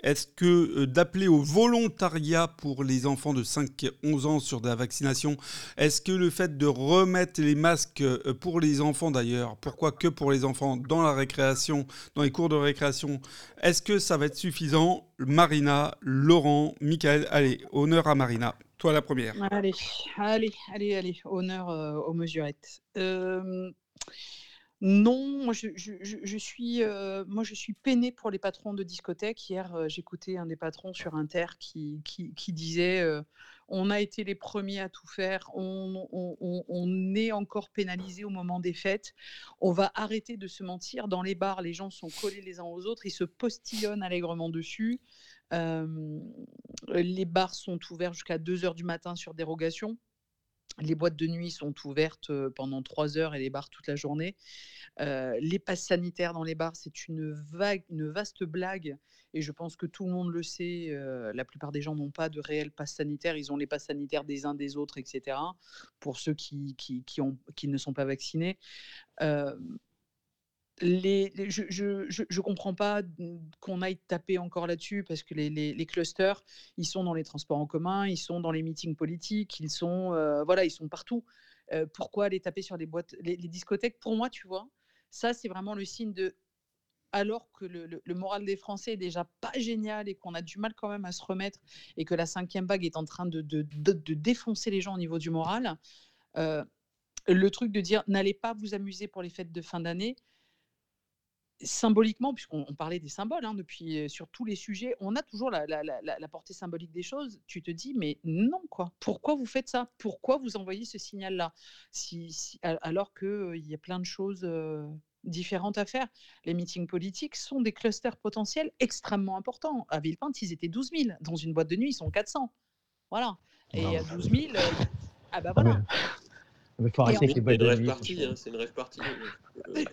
est-ce que euh, d'appeler au volontariat pour les enfants de 5-11 ans sur la vaccination, est-ce que le fait de remettre les masques pour les enfants d'ailleurs, pourquoi que pour les enfants dans la récréation, dans les cours de récréation. Est-ce que ça va être suffisant? Marina, Laurent, Michael, allez, honneur à Marina. Toi la première. Allez, allez, allez, allez, honneur euh, aux mesurettes. Euh, non, moi je, suis, euh, moi je suis peinée pour les patrons de discothèques. Hier, j'écoutais un des patrons sur Inter qui, qui, disait on a été les premiers à tout faire, on, est encore pénalisé au moment des fêtes, on va arrêter de se mentir. Dans les bars, les gens sont collés les uns aux autres, ils se postillonnent allègrement dessus. les bars sont ouverts jusqu'à 2 heures du matin sur dérogation. Les boîtes de nuit sont ouvertes pendant 3 heures et les bars toute la journée. les passes sanitaires dans les bars, c'est une, une vaste blague et je pense que tout le monde le sait. la plupart des gens n'ont pas de réel passe sanitaire. Ils ont les passes sanitaires des uns des autres, etc. Pour ceux qui ne sont pas vaccinés. Je ne comprends pas qu'on aille taper encore là-dessus parce que les, clusters, ils sont dans les transports en commun, ils sont dans les meetings politiques, ils sont, voilà, ils sont partout. pourquoi aller taper sur les boîtes, les, discothèques? Pour moi, tu vois, ça c'est vraiment le signe de alors que le, moral des Français est déjà pas génial et qu'on a du mal quand même à se remettre et que la cinquième vague est en train de, défoncer les gens au niveau du moral, euh, le truc de dire n'allez pas vous amuser pour les fêtes de fin d'année, symboliquement, puisqu'on parlait des symboles hein, depuis euh, sur tous les sujets, on a toujours la, portée symbolique des choses. Tu te dis, mais non, quoi. Pourquoi vous faites ça? Pourquoi vous envoyez ce signal-là? Si, Alors qu'il euh, y a plein de choses différentes à faire. Les meetings politiques sont des clusters potentiels extrêmement importants. À Villepinte, ils étaient 12 000. Dans une boîte de nuit, ils sont 400. Voilà. Et à 12 000, euh, (laughs) ah bah voilà. Il faut arrêter avec les boîtes de nuit. Hein, c'est une rêve partie. Euh,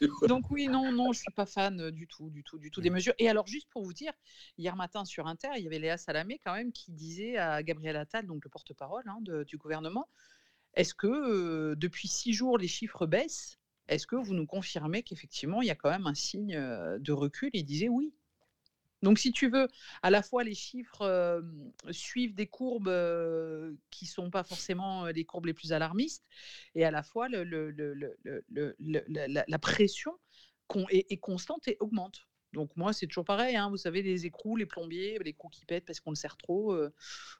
(laughs) (laughs) Donc oui, non, non, je suis pas fan euh, du tout, du tout, du tout des mesures. Et alors juste pour vous dire, hier matin sur Inter, il y avait Léa Salamé quand même qui disait à Gabriel Attal, donc le porte-parole hein, du gouvernement, est-ce que depuis six jours, les chiffres baissent? Est-ce que vous nous confirmez qu'effectivement, il y a quand même un signe de recul? Il disait oui. Donc, si tu veux, à la fois les chiffres suivent des courbes qui ne sont pas forcément les courbes les plus alarmistes, et à la fois la, pression est, constante et augmente. Donc moi, c'est toujours pareil, hein, vous savez, les écrous, les plombiers, les coups qui pètent parce qu'on le sert trop. Euh,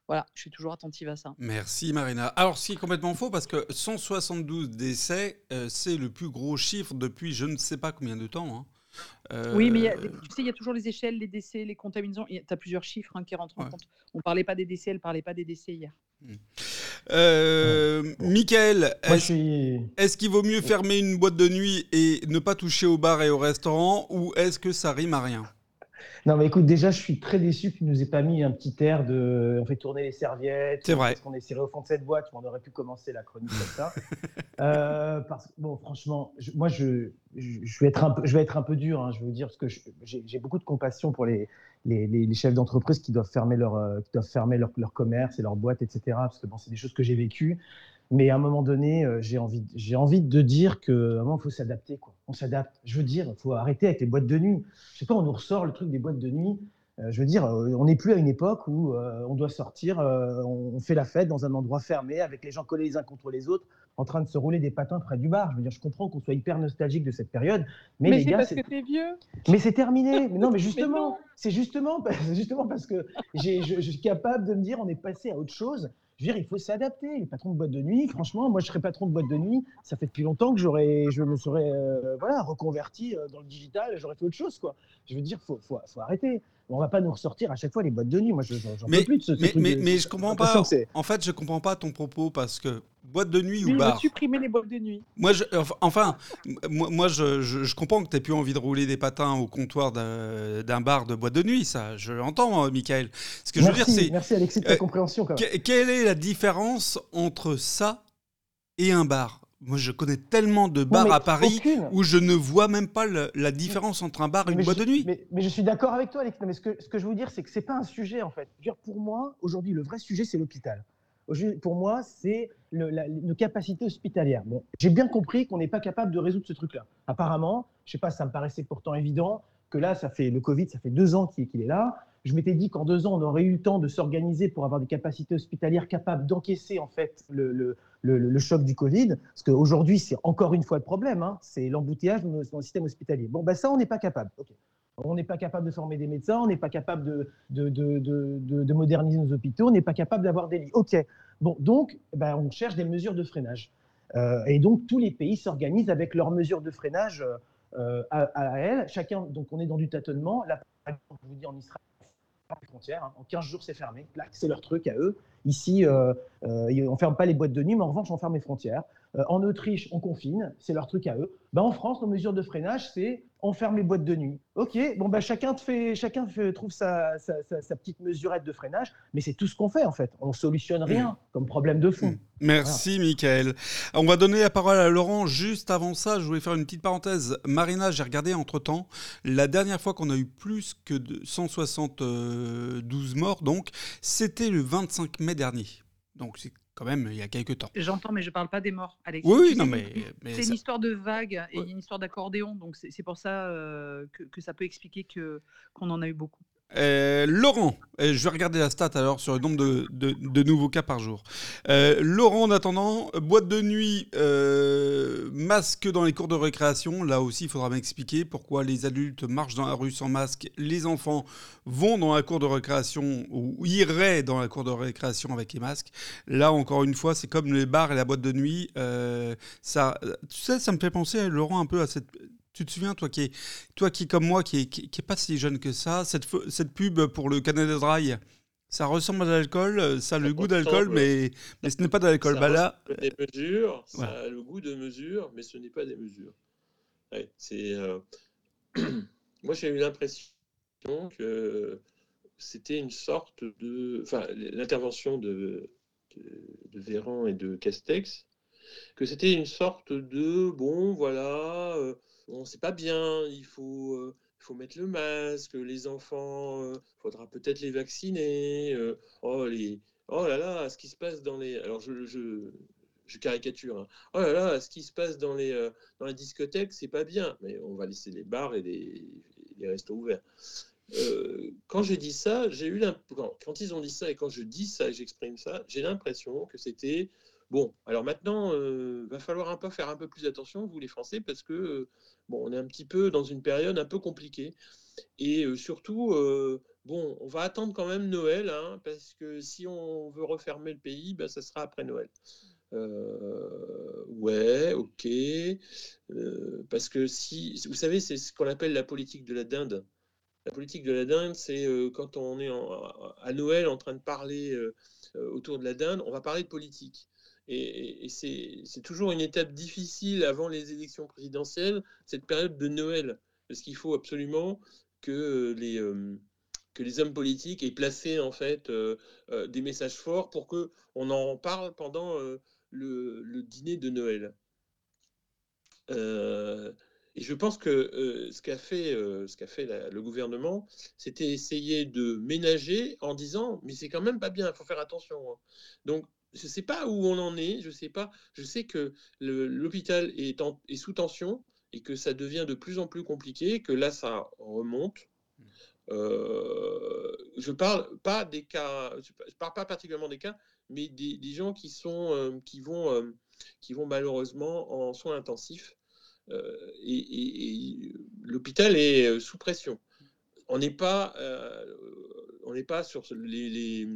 voilà, je suis toujours attentive à ça. Merci Marina. Alors, ce qui est complètement faux, parce que 172 décès, euh, c'est le plus gros chiffre depuis je ne sais pas combien de temps. Hein. Oui, mais tu sais, il y a toujours les échelles, les décès, les contaminations. Tu as plusieurs chiffres hein, qui rentrent en compte. On ne parlait pas des décès, elle ne parlait pas des décès hier. Mmh. Euh, Michael, est-ce qu'il vaut mieux fermer une boîte de nuit et ne pas toucher au bar et au restaurant ou est-ce que ça rime à rien? Non, mais écoute, déjà, je suis très déçu qu'il nous ait pas mis un petit air de. On fait tourner les serviettes. C'est vrai. Parce qu'on est serré au fond de cette boîte, on aurait pu commencer la chronique comme ça. (laughs) euh, parce... Bon, franchement, moi, je, je, vais être un peu, je vais être un peu dur, hein, je veux vous dire, parce que j'ai beaucoup de compassion pour les, les, les, chefs d'entreprise qui doivent fermer, leur, euh, qui doivent fermer leur, leur, commerce et leur boîte, etc. Parce que bon, c'est des choses que j'ai vécues. Mais à un moment donné, euh, j'ai envie, j'ai envie de dire qu'à un moment, il faut s'adapter. Quoi. On s'adapte. Je veux dire, il faut arrêter avec les boîtes de nuit. Je sais pas, on nous ressort le truc des boîtes de nuit. Euh, je veux dire, euh, on n'est plus à une époque où on doit sortir, on fait la fête dans un endroit fermé avec les gens collés les uns contre les autres, en train de se rouler des patins près du bar. Je veux dire, je comprends qu'on soit hyper nostalgique de cette période, mais, mais c'est parce que t'es vieux. Mais c'est terminé. Mais (laughs) non, mais justement, c'est justement, (laughs) justement parce que je, je, suis capable de me dire, on est passé à autre chose. Je veux dire, il faut s'adapter. Les patrons de boîte de nuit, franchement, moi, je serais patron de boîte de nuit. Ça fait depuis longtemps que j'aurais, je me serais euh, voilà, reconverti euh, dans le digital. J'aurais fait autre chose. Quoi. Je veux dire, il faut, arrêter. On va pas nous ressortir à chaque fois les boîtes de nuit. Moi, j'en peux plus de ce, mais, mais, mais, je comprends pas. En fait, je comprends pas ton propos parce que Boîte de nuit ou bar supprimer les boîtes de nuit. Moi, je, enfin- moi, moi, je, je- je comprends que tu plus envie de rouler des patins au comptoir d'un bar de boîte de nuit, ça, je l'entends, euh, Michael. Ce que je veux dire, merci, c'est merci Alexis de ta euh, compréhension quand même. que- quelle est la différence entre ça et un bar? Moi, je connais tellement de bars à Paris aucune. où je ne vois même pas le- la différence entre un bar et une boîte de nuit. Mais, mais je suis d'accord avec toi, Alex. Non, mais ce que, ce que je veux dire, c'est que c'est pas un sujet, en fait. Dire, pour moi, aujourd'hui, le vrai sujet, c'est l'hôpital. Pour moi, c'est nos capacités hospitalières. Bon, j'ai bien compris qu'on n'est pas capable de résoudre ce truc-là. Apparemment, je sais pas, ça me paraissait pourtant évident que là, ça fait le Covid, ça fait deux ans qu'il qu'il est là. Je m'étais dit qu'en deux ans, on aurait eu le temps de s'organiser pour avoir des capacités hospitalières capables d'encaisser en fait le, le- le- choc du Covid. Parce qu'aujourd'hui, c'est encore une fois le problème, hein, c'est l'embouteillage dans, le système hospitalier. Bon, ben ça, on n'est pas capable. Ok. On n'est pas capable de former des médecins, on n'est pas capable de, de, de, de- de- de moderniser nos hôpitaux, on n'est pas capable d'avoir des lits. OK. Bon, donc, ben, on cherche des mesures de freinage. Euh, et donc, tous les pays s'organisent avec leurs mesures de freinage euh, à, à elles. Chacun, donc, on est dans du tâtonnement. Là, je vous dis, en Israël, les frontières. hein. En 15 jours, c'est fermé. C'est leur truc à eux. Ici, on ferme pas les boîtes de nuit, mais en revanche, on ferme les frontières. Euh, en Autriche, on confine. C'est leur truc à eux. Ben, en France, nos mesures de freinage, c'est on ferme les boîtes de nuit. Ok, bon, ben, chacun, te fait, chacun fait- trouve sa, sa- sa- sa petite mesurette de freinage, mais c'est tout ce qu'on fait, en fait. On solutionne rien comme problème de fond. Mm. Merci, Michael. On va donner la parole à Laurent. Juste avant ça, je voulais faire une petite parenthèse. Marina, j'ai regardé entre-temps. La dernière fois qu'on a eu plus que de 172 morts, donc, c'était le 25 mai dernier. Donc, c'est quand même il y a quelques temps. J'entends, mais je parle pas des morts, Alexis. Oui, oui, non, mais- mais c'est ça- une histoire de vague et Ouais. une histoire d'accordéon, donc c'est pour ça euh, que, que ça peut expliquer que qu'on en a eu beaucoup. Euh, Laurent, euh, je vais regarder la stat alors sur le nombre de, nouveaux cas par jour. Euh, Laurent, en attendant, boîte de nuit, masque dans les cours de récréation. Là aussi, il faudra m'expliquer pourquoi les adultes marchent dans la rue sans masque, les enfants vont dans la cour de récréation ou iraient dans la cour de récréation avec les masques. Là, encore une fois, c'est comme les bars et la boîte de nuit. ça, tu sais, ça me fait penser, Laurent, un peu à cette tu te souviens, toi qui est, toi qui comme moi, qui est, qui, qui est pas si jeune que ça, cette, cette pub pour le Canada Dry, ça ressemble à de l'alcool, ça a le goût d'alcool, mais, mais ce n'est pas de l'alcool. Ça Bah là, des mesures, ça a le goût de mesures, mais ce n'est pas des mesures. Ouais, c'est, euh, (clears throat) Moi, j'ai eu l'impression que c'était une sorte de. Enfin, l'intervention de, de, de Véran et de Castex, que c'était une sorte de bon, voilà, euh, bon, c'est pas bien, il faut. euh, faut mettre le masque, les enfants, il faudra peut-être les vacciner. euh, oh, les, oh là là, ce qui se passe dans les. Alors, je, je, je caricature. hein. Oh là là, ce qui se passe dans les, euh, dans les discothèques, c'est pas bien. Mais on va laisser les bars et les, les restos ouverts. Euh, quand j'ai dit ça, j'ai eu quand, quand ils ont dit ça et quand je dis ça et j'exprime ça, j'ai l'impression que c'était bon. Alors maintenant, euh, va falloir un peu faire un peu plus attention, vous les Français, parce que euh, bon, on est un petit peu dans une période un peu compliquée et euh, surtout, euh, bon, on va attendre quand même Noël, hein, parce que si on veut refermer le pays, ben, ça sera après Noël. Ouais, ok. Parce que si, vous savez, c'est ce qu'on appelle la politique de la dinde. La politique de la dinde, c'est quand on est à Noël en train de parler autour de la dinde, on va parler de politique. Et, c'est toujours une étape difficile avant les élections présidentielles, cette période de Noël, parce qu'il faut absolument que les, euh, hommes politiques aient placé en fait euh, euh, des messages forts pour que on en parle pendant le, dîner de Noël. Et je pense que ce qu'a fait, le gouvernement, c'était essayer de ménager en disant mais c'est quand même pas bien, il faut faire attention. hein. Donc je sais pas où on en est, je sais pas. Je sais que l'hôpital est, sous tension et que ça devient de plus en plus compliqué, que là ça remonte. Euh, je parle pas des cas, je pa- je parle pas particulièrement des cas, mais des, des gens qui sont, euh, qui vont, euh, qui vont malheureusement en soins intensifs. Et, et- et l'hôpital est sous pression. On n'est pas, on n'est pas sur les,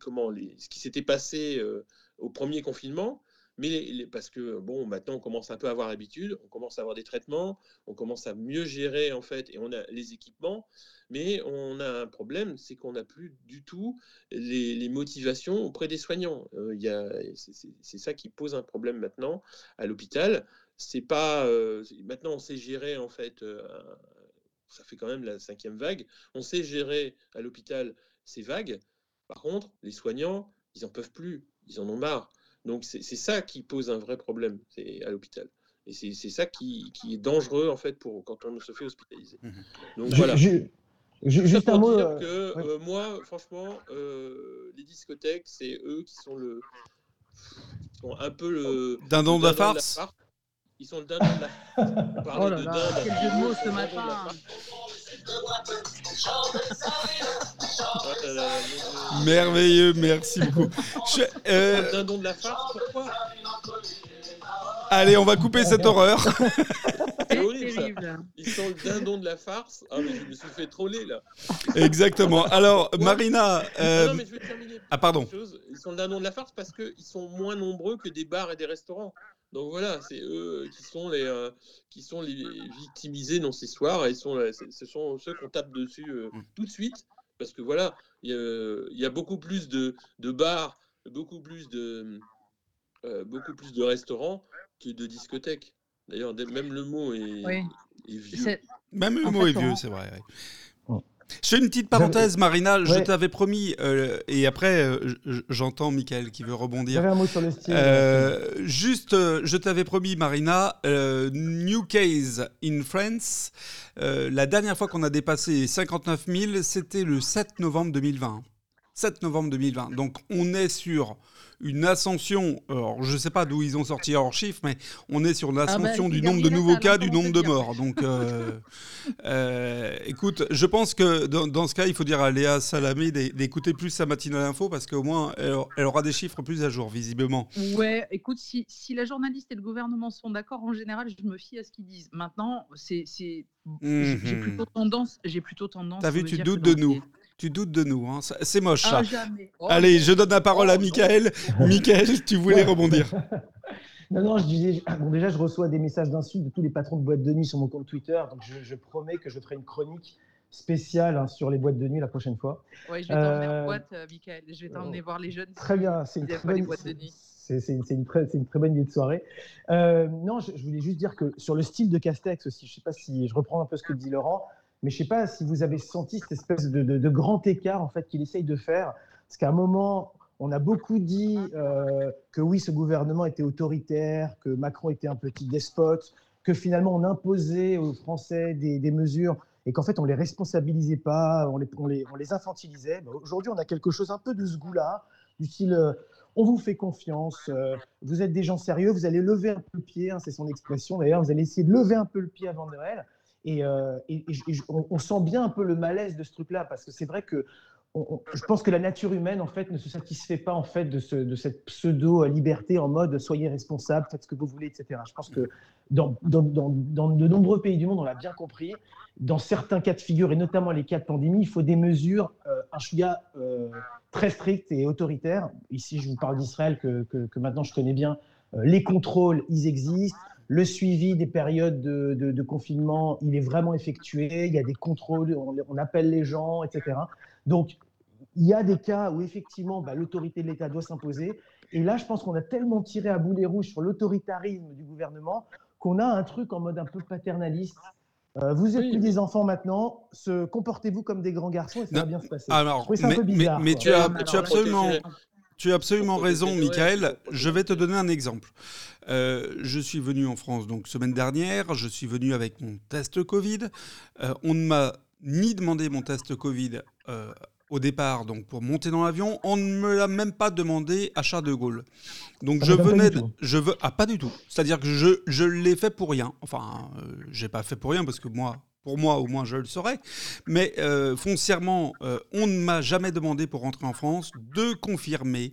comment, ce qui s'était passé euh, au premier confinement, mais parce que bon, maintenant on commence un peu à avoir l'habitude, on commence à avoir des traitements, on commence à mieux gérer en fait, et on a les équipements, mais on a un problème, c'est qu'on n'a plus du tout les, motivations auprès des soignants. Euh, c'est ça qui pose un problème maintenant à l'hôpital. C'est pas euh, maintenant on sait gérer en fait. Ça fait quand même la cinquième vague. On sait gérer à l'hôpital ces vagues. Par contre, les soignants, ils en peuvent plus, ils en ont marre. Donc c'est ça qui pose un vrai problème à l'hôpital. Et c'est ça qui, est dangereux en fait pour quand on se fait hospitaliser. Mmh Donc voilà. juste un mot. Dire euh, que, euh, moi, franchement, euh, les discothèques, c'est eux qui sont le, sont un peu le dindon de la farce. Ils sont le dindon de la (laughs) farce. oh là là, quel jeu de mots ce matin. Merveilleux, merci beaucoup. Je, euh... dindon de la farce, pourquoi? Allez, on va couper cette horreur. C'est horrible. Ils sont le dindon de la farce. Ah, mais je me suis fait troller là. Exactement. Alors, Marina. Euh... Non, mais je vais terminer. Ah, pardon. Ils sont le dindon de la farce parce qu'ils sont moins nombreux que des bars et des restaurants. Donc voilà, c'est eux qui sont les euh, qui sont les victimisés dans cette histoire et sont, ce sont ceux qu'on tape dessus euh, mmh. tout de suite parce que voilà, il y, a beaucoup plus de, de bars, beaucoup plus de euh, beaucoup plus de restaurants que de discothèques. D'ailleurs, même le mot est, vieux. Même le mot est vieux, c'est vrai. Je fais une petite parenthèse, Marina. Je t'avais promis, euh, et après, euh, j'entends Michael qui veut rebondir. J'avais un mot sur le style. Euh, juste, je t'avais promis, Marina, New Case in France. la dernière fois qu'on a dépassé 59 000, c'était le 7 novembre 2020. 7 novembre 2020. Donc, on est sur une ascension. Alors, je ne sais pas d'où ils ont sorti leurs chiffres, mais on est sur une ah bah, ascension du nombre de nouveaux cas, du nombre de morts. Donc, euh, (laughs) euh, écoute, je pense que dans, ce cas, il faut dire à Léa Salamé d'écouter plus sa matinale info parce qu'au moins, elle, aura des chiffres plus à jour, visiblement. Ouais, écoute, si, si la journaliste et le gouvernement sont d'accord, en général, je me fie à ce qu'ils disent. Maintenant, c'est, j'ai mhm. plutôt tendance, j'ai plutôt tendance. T'as vu, tu doutes de nous. Tu doutes de nous, hein. c'est moche ça. Ah, oh, Allez, je donne la parole à oh, Michael. (laughs) Michael, tu voulais rebondir. (laughs) Non, non, je disais, bon, déjà, je reçois des messages d'insultes de tous les patrons de boîtes de nuit sur mon compte Twitter, donc je, promets que je ferai une chronique spéciale hein, sur les boîtes de nuit la prochaine fois. Oui, je vais t'emmener en euh, boîte, euh, Michael. Je vais t'emmener voir les jeunes. Très bien, c'est une, très bonne, c'est, une, très, une très bonne idée de soirée. Euh, non, je, voulais juste dire que sur le style de Castex aussi, je ne sais pas si je reprends un peu ce que dit Laurent, mais je ne sais pas si vous avez senti cette espèce de, grand écart en fait qu'il essaye de faire, parce qu'à un moment, on a beaucoup dit euh, que oui, ce gouvernement était autoritaire, que Macron était un petit despote, que finalement on imposait aux Français des, mesures et qu'en fait on les responsabilisait pas, on les infantilisait. Bah, aujourd'hui, on a quelque chose un peu de ce goût-là, du style euh, on vous fait confiance, euh, vous êtes des gens sérieux, vous allez lever un peu le pied, hein, c'est son expression d'ailleurs, vous allez essayer de lever un peu le pied avant Noël. Et, euh, on, sent bien un peu le malaise de ce truc-là, parce que c'est vrai que je pense que la nature humaine en fait ne se satisfait pas en fait de, cette pseudo liberté en mode soyez responsable, faites ce que vous voulez, etc. Je pense que dans, de nombreux pays du monde, on l'a bien compris. Dans certains cas de figure et notamment les cas de pandémie, il faut des mesures euh, un chouïa euh, très strictes et autoritaires. Ici, je vous parle d'Israël que, maintenant je connais bien. les contrôles, ils existent. Le suivi des périodes de, confinement, il est vraiment effectué. Il y a des contrôles, on, appelle les gens, etc. Donc, il y a des cas où effectivement bah, l'autorité de l'État doit s'imposer. Et là, je pense qu'on a tellement tiré à boulet rouge sur l'autoritarisme du gouvernement qu'on a un truc en mode un peu paternaliste. Euh, vous êtes plus des enfants maintenant, se, comportez-vous comme des grands garçons et ça va bien se passer. Alors, mais, un peu bizarre, mais, tu as, tu as absolument, tu as absolument raison, Michael. Je vais te donner un exemple. Euh, je suis venu en France donc semaine dernière. Je suis venu avec mon test Covid. Euh, on ne m'a ni demandé mon test Covid euh, au départ, donc pour monter dans l'avion. On ne me l'a même pas demandé à Charles de Gaulle. Donc je venais, je veux, ah pas du tout. C'est-à-dire que je, je l'ai fait pour rien. Enfin, j'ai pas fait pour rien parce que moi, pour moi, au moins, je le saurais. Mais euh, foncièrement, euh, on ne m'a jamais demandé pour rentrer en France de confirmer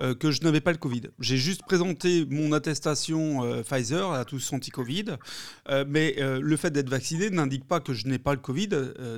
euh, que je n'avais pas le Covid. J'ai juste présenté mon attestation Pfizer à tous anti-Covid. mais le fait d'être vacciné n'indique pas que je n'ai pas le Covid.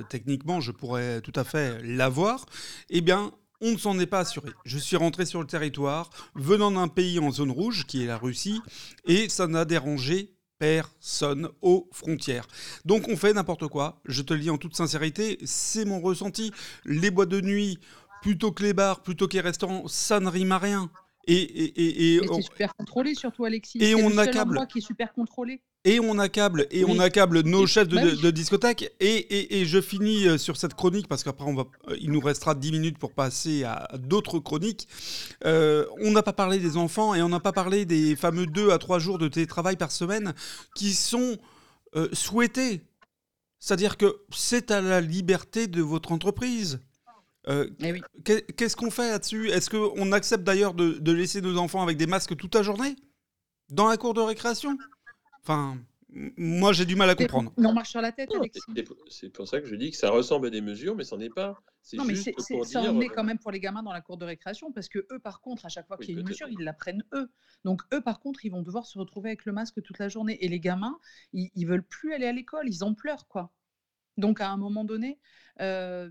techniquement, je pourrais tout à fait l'avoir. Eh bien, on ne s'en est pas assuré. Je suis rentré sur le territoire, venant d'un pays en zone rouge, qui est la Russie, et ça n'a dérangé personne aux frontières. Donc on fait n'importe quoi, je te le dis en toute sincérité, c'est mon ressenti. Les boîtes de nuit, plutôt que les bars, plutôt que les restaurants, ça ne rime à rien. Et, et, et, c'est super contrôlé surtout Alexis. Et on accable. qui est super contrôlé et on accable et on accable nos chefs de, discothèque. Et, et, je finis euh, sur cette chronique parce qu'après on va euh, il nous restera 10 minutes pour passer à d'autres chroniques. Euh, on n'a pas parlé des enfants et on n'a pas parlé des fameux 2 à 3 jours de télétravail par semaine qui sont souhaités. C'est-à-dire que c'est à la liberté de votre entreprise. Eh Qu'est-ce qu'on fait là-dessus? Est-ce qu'on accepte d'ailleurs de, de laisser nos enfants avec des masques toute la journée? Dans la cour de récréation? Enfin, moi, j'ai du mal à comprendre. on marche sur la tête, Alexis. C'est pour ça que je dis que ça ressemble à des mesures, mais ça n'est pas. Non, mais c'est ça en est quand même pour les gamins dans la cour de récréation, parce que eux, par contre, à chaque fois qu'il y a une mesure, ils la prennent eux. Donc eux, par contre, ils vont devoir se retrouver avec le masque toute la journée. Et les gamins, ils, ils veulent plus aller à l'école, ils en pleurent, quoi. Donc à un moment donné, euh,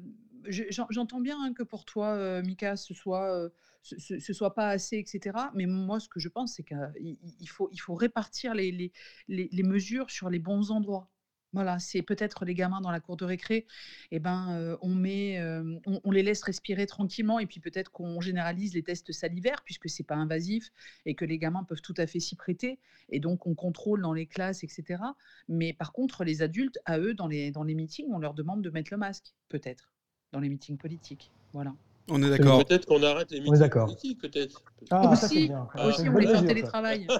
j'entends bien hein, que pour toi, euh, Mika, ce soit, euh, ce, soit pas assez, etc. Mais moi, ce que je pense, c'est qu'il faut, il faut répartir les, les, les, mesures sur les bons endroits. Voilà, c'est peut-être les gamins dans la cour de récré, eh ben, on, met, on, les laisse respirer tranquillement et puis peut-être qu'on généralise les tests salivaires puisque c'est pas invasif et que les gamins peuvent tout à fait s'y prêter et donc on contrôle dans les classes, etc. Mais par contre, les adultes, à eux, dans les, dans les meetings, on leur demande de mettre le masque, peut-être, dans les meetings politiques. Voilà. On est d'accord. Peut-être qu'on arrête les meetings politiques, peut-être. Ah, aussi, aussi on les fait en télétravail. (laughs)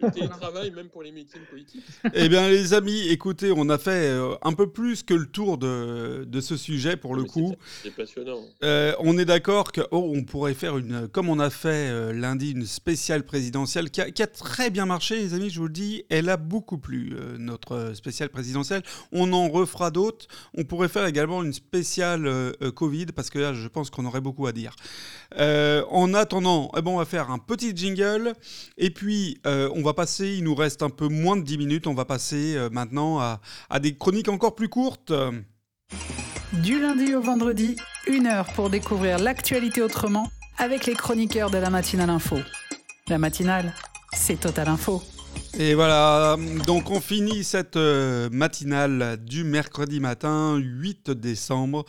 le télétravail, même pour les meetings politiques. Eh bien, les amis, écoutez, on a fait euh, un peu plus que le tour de, de ce sujet pour le coup. C'est passionnant. Euh, on est d'accord que oh, on pourrait faire une, comme on a fait euh, lundi, une spéciale présidentielle qui a, qui a, très bien marché, les amis. Je vous le dis, elle a beaucoup plu notre spéciale présidentielle. On en refera d'autres. On pourrait faire également une spéciale Covid parce que là, je pense qu'on aurait beaucoup à dire. Euh, en attendant, eh ben, on va faire un petit jingle et puis euh, on va passer, il nous reste un peu moins de 10 minutes, on va passer euh, maintenant à, à des chroniques encore plus courtes. Du lundi au vendredi, une heure pour découvrir l'actualité autrement avec les chroniqueurs de la matinale info. La matinale, c'est Total Info. Et voilà, donc on finit cette euh, matinale du mercredi matin, 8 décembre,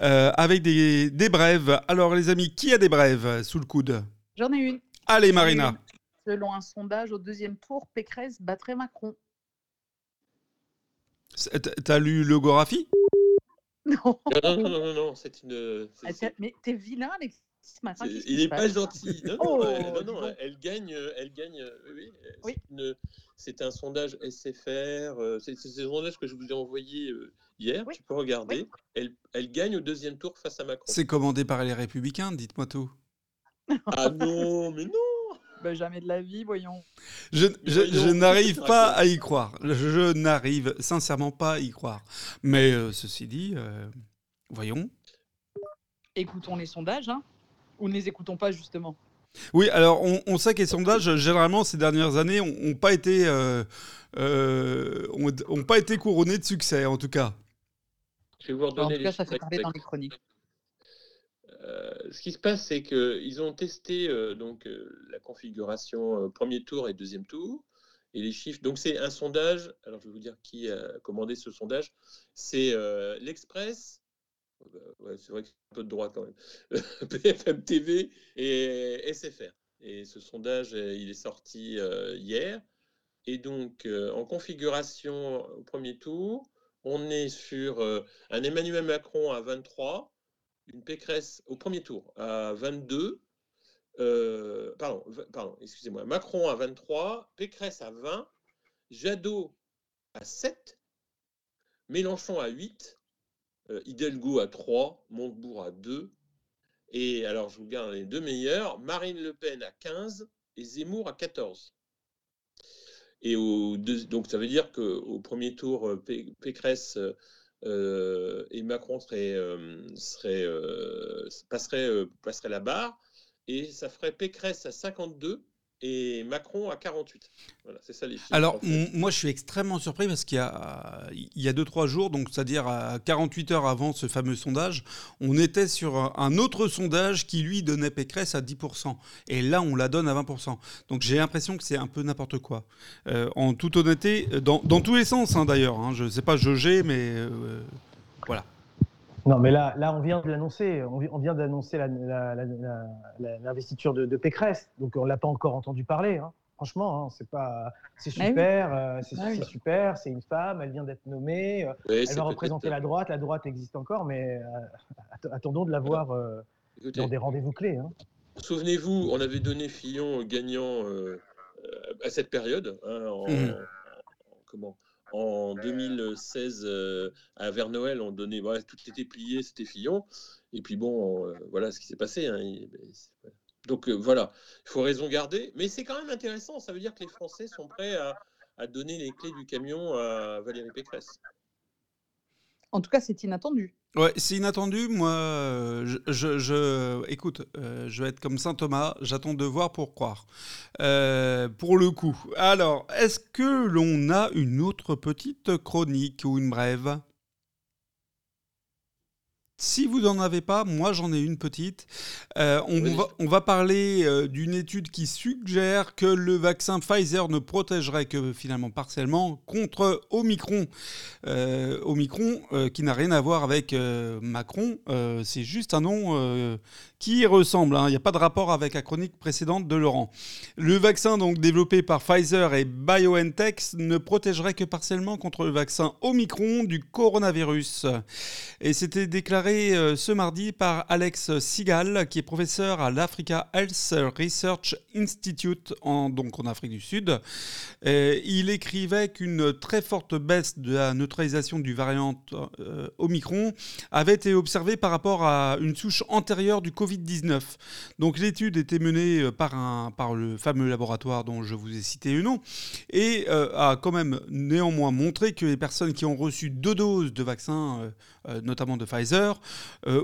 euh, avec des, brèves. Alors les amis, qui a des brèves sous le coude? J'en ai une. Allez Marina. Selon un sondage au deuxième tour, Pécresse battrait Macron. T'as lu l'ogographie non. non. non, non, non, c'est une. Mais t'es vilain, Alexis il n'est pas gentil. Non, non, oh, elle, gagne. Elle gagne oui, C'est un sondage SFR. Euh, c'est un sondage que je vous ai envoyé euh, hier. Tu peux regarder. Elle, elle, gagne au deuxième tour face à Macron. C'est commandé par les Républicains, dites-moi tout. Ah non, mais non (laughs) bah, jamais de la vie, voyons. Je, je, n'arrive (laughs) pas à y croire. Je, n'arrive sincèrement pas à y croire. Mais euh, ceci dit, voyons. Écoutons les sondages. Hein ou ne les écoutons pas justement oui, alors on, sait que les sondages, généralement, ces dernières années, n'ont pas, été, euh, euh, ont, pas été couronnés de succès, en tout cas. Je vais vous redonner en tout cas, ça fait parler dans les chroniques. Euh, ce qui se passe, c'est qu'ils ont testé donc, la configuration premier tour et deuxième tour. Et les chiffres, donc c'est un sondage, alors je vais vous dire qui a commandé ce sondage, c'est l'Express, bah, c'est vrai que c'est un peu de droite quand même. (laughs) BFM TV et SFR. Et ce sondage, euh, il est sorti euh, hier. Et donc, euh, en configuration au premier tour, on est sur un Emmanuel Macron à 23, une Pécresse au premier tour à 22, pardon, pardon excusez-moi, Macron à 23, Pécresse à 20, Jadot à 7, Mélenchon à 8, euh, Hidalgo à 3, Montebourg à 2. Et alors, je vous garde les deux meilleurs, Marine Le Pen à 15 et Zemmour à 14. Et donc, ça veut dire qu'au premier tour, euh, Pécresse euh, et Macron passeraient, la barre. Et ça ferait Pécresse à 52 et Macron à 48. Voilà, c'est ça les chiffres. Alors, moi, je suis extrêmement surpris parce qu'il y a, il y a 2-3 jours, donc c'est-à-dire à 48 heures avant ce fameux sondage, on était sur un autre sondage qui, lui, donnait Pécresse à 10%. Et là, on la donne à 20%. Donc, j'ai l'impression que c'est un peu n'importe quoi. Euh, en toute honnêteté, dans, dans tous les sens, hein, d'ailleurs. Hein. je ne sais pas jauger, mais euh. Non, mais là, là, on vient de l'annoncer. On vient d'annoncer l'investiture de, Pécresse. Donc, on l'a pas encore entendu parler. Hein. Franchement, hein, c'est pas, c'est ah super, euh, c'est ah super. C'est une femme. Elle vient d'être nommée. Euh, elle va représenter la droite. La droite existe encore, mais euh, attendons de la voir dans des rendez-vous clés. Hein. Souvenez-vous, on avait donné Fillon gagnant à cette période. En, mmh. comment? En 2016, euh, à vers Noël, on donnait, voilà, tout était plié, c'était Fillon. Et puis bon, euh, voilà ce qui s'est passé. Hein, ben, donc euh, voilà, il faut raison garder. Mais c'est quand même intéressant. Ça veut dire que les Français sont prêts à, à donner les clés du camion à Valérie Pécresse. En tout cas, c'est inattendu. Ouais, c'est inattendu. Moi, je, je, écoute, euh, je vais être comme saint Thomas. J'attends de voir pour croire. Euh, pour le coup. Alors, est-ce que l'on a une autre petite chronique ou une brève? Si vous n'en avez pas, moi j'en ai une petite. Euh, on, va, parler euh, d'une étude qui suggère que le vaccin Pfizer ne protégerait que finalement partiellement contre Omicron. Euh, Omicron qui n'a rien à voir avec Macron, c'est juste un nom qui ressemble. Hein. Il n'y a pas de rapport avec la chronique précédente de Laurent. Le vaccin donc développé par Pfizer et BioNTech ne protégerait que partiellement contre le vaccin Omicron du coronavirus. Et c'était déclaré euh, ce mardi par Alex Sigal, qui est professeur à l'Africa Health Research Institute, en, donc en Afrique du Sud. il écrivait qu'une très forte baisse de la neutralisation du variant euh, Omicron avait été observée par rapport à une souche antérieure du Covid 19 Donc l'étude était menée euh, par, le fameux laboratoire dont je vous ai cité le nom et euh, a quand même néanmoins montré que les personnes qui ont reçu deux doses de vaccins, euh, notamment de Pfizer,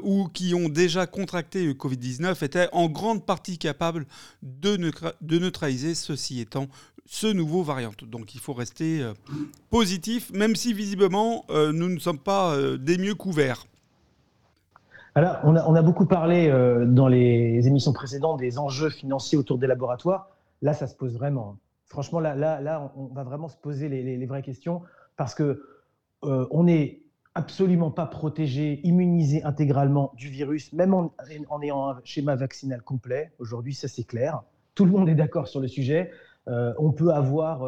ou qui ont déjà contracté le Covid-19 étaient en grande partie capables de, neutraliser, ceci étant ce nouveau variant. Donc il faut rester positif, même si visiblement nous ne sommes pas des mieux couverts on a, beaucoup parlé euh, dans les émissions précédentes des enjeux financiers autour des laboratoires. Là, ça se pose vraiment. Franchement, là, là, on va vraiment se poser les, vraies questions parce que euh, on n'est absolument pas protégé, immunisé intégralement du virus, même en, ayant un schéma vaccinal complet. Aujourd'hui, ça c'est clair. Tout le monde est d'accord sur le sujet. Euh, on peut avoir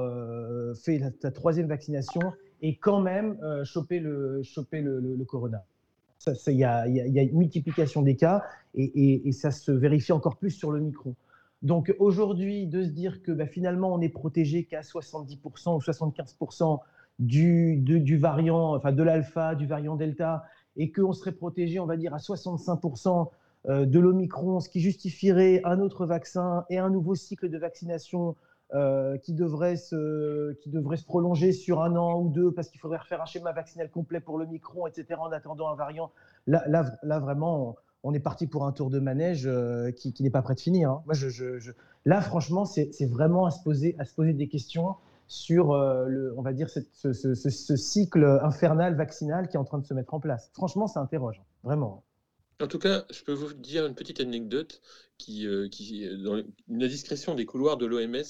fait la, troisième vaccination et quand même choper le, choper le corona. Il y, a une multiplication des cas et, ça se vérifie encore plus sur le micro. Donc aujourd'hui, de se dire que bah, finalement on est protégé qu'à 70% ou 75% du, du variant, enfin de l'alpha, du variant delta, et qu'on serait protégé, on va dire, à 65% euh, de l'omicron, ce qui justifierait un autre vaccin et un nouveau cycle de vaccination euh, qui, devrait se, qui devrait se prolonger sur un an ou deux parce qu'il faudrait refaire un schéma vaccinal complet pour le micron, etc., en attendant un variant. Là, là, vraiment, on est parti pour un tour de manège euh, qui, qui n'est pas prêt de finir. Hein. Moi, je, je, Là, franchement, c'est vraiment à se, poser, à se poser des questions sur, euh, le, on va dire, ce, ce, ce, cycle infernal vaccinal qui est en train de se mettre en place. Franchement, ça interroge, vraiment. En tout cas, je peux vous dire une petite anecdote qui, qui dans la discrétion des couloirs de l'OMS,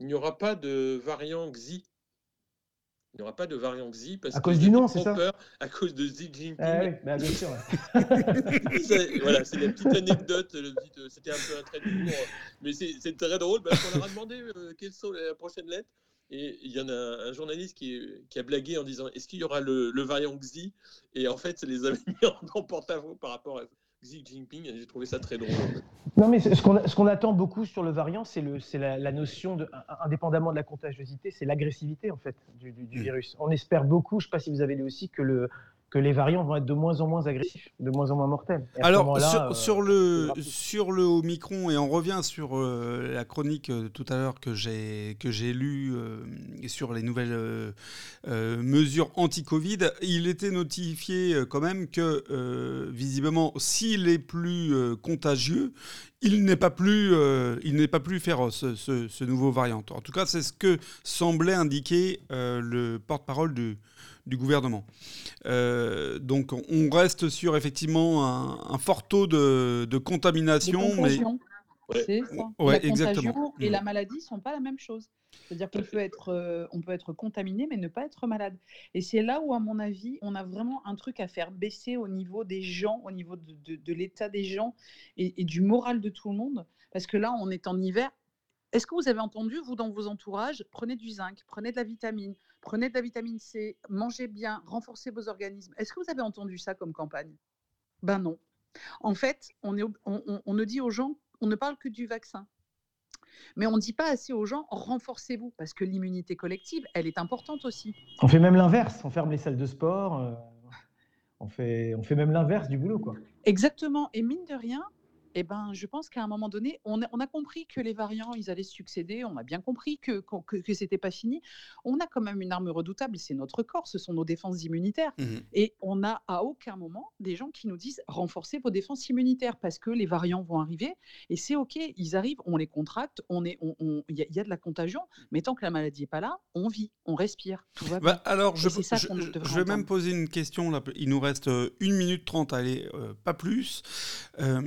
il n'y aura pas de variant Xi. Il n'y aura pas de variant Xi parce à cause du nom, c'est ça peur à cause de Xi Jinping. Ah oui, bah, bien sûr. (laughs) voilà, c'est la petite anecdote. C'était un peu un trait d'humour, mais c'est très drôle parce qu'on leur a demandé euh, quelles sont les prochaines lettres. Et il y en a un journaliste qui, qui a blagué en disant Est-ce qu'il y aura le, variant Xi? Et en fait, ça les avait mis (laughs) en porte-à-faux par rapport à Xi Jinping. J'ai trouvé ça très drôle. Non, mais ce qu'on attend beaucoup sur le variant, c'est la, la, notion, de, indépendamment de la contagiosité, c'est l'agressivité en fait du, du, virus. On espère beaucoup, je ne sais pas si vous avez lu aussi, que le, que les variants vont être de moins en moins agressifs, de moins en moins mortels. Alors, sur, euh, le, sur le Omicron, et on revient sur euh, la chronique euh, tout à l'heure que j'ai lue sur les nouvelles mesures anti-Covid, il était notifié quand même que, visiblement, s'il est plus contagieux, il n'est pas plus, euh, il n'est pas plus féroce ce, nouveau variant. En tout cas, c'est ce que semblait indiquer euh, le porte-parole du, du, gouvernement. Euh, donc, on reste sur effectivement un, fort taux de, de contamination, mais c'est ça. la contagion et la mm. maladie sont pas la même chose. C'est-à-dire qu'on peut être, euh, on peut être contaminé, mais ne pas être malade. Et c'est là où, à mon avis, on a vraiment un truc à faire baisser au niveau des gens, au niveau de, l'état des gens et, du moral de tout le monde. Parce que là, on est en hiver. Est-ce que vous avez entendu, vous, dans vos entourages, prenez du zinc, prenez de la vitamine, prenez de la vitamine C, mangez bien, renforcez vos organismes. Est-ce que vous avez entendu ça comme campagne? Ben non. En fait, on, est, on, on ne dit aux gens, on ne parle que du vaccin. Mais on ne dit pas assez aux gens, renforcez-vous, parce que l'immunité collective, elle est importante aussi. On fait même l'inverse, on ferme les salles de sport, euh, on, fait, on fait même l'inverse du boulot. quoi. Exactement, et mine de rien, eh ben, je pense qu'à un moment donné, on a, compris que les variants, ils allaient succéder. On a bien compris que, que, c'était pas fini. On a quand même une arme redoutable, c'est notre corps, ce sont nos défenses immunitaires. Mmh Et on n'a à aucun moment des gens qui nous disent renforcez vos défenses immunitaires parce que les variants vont arriver. Et c'est OK, ils arrivent, on les contracte, on est, il on, y, y, a de la contagion, mais tant que la maladie n'est pas là, on vit, on respire, tout va bah, bien. alors, je, je, je vais même poser une question. Là. Il nous reste euh, une minute trente, allez, euh, pas plus. Euh,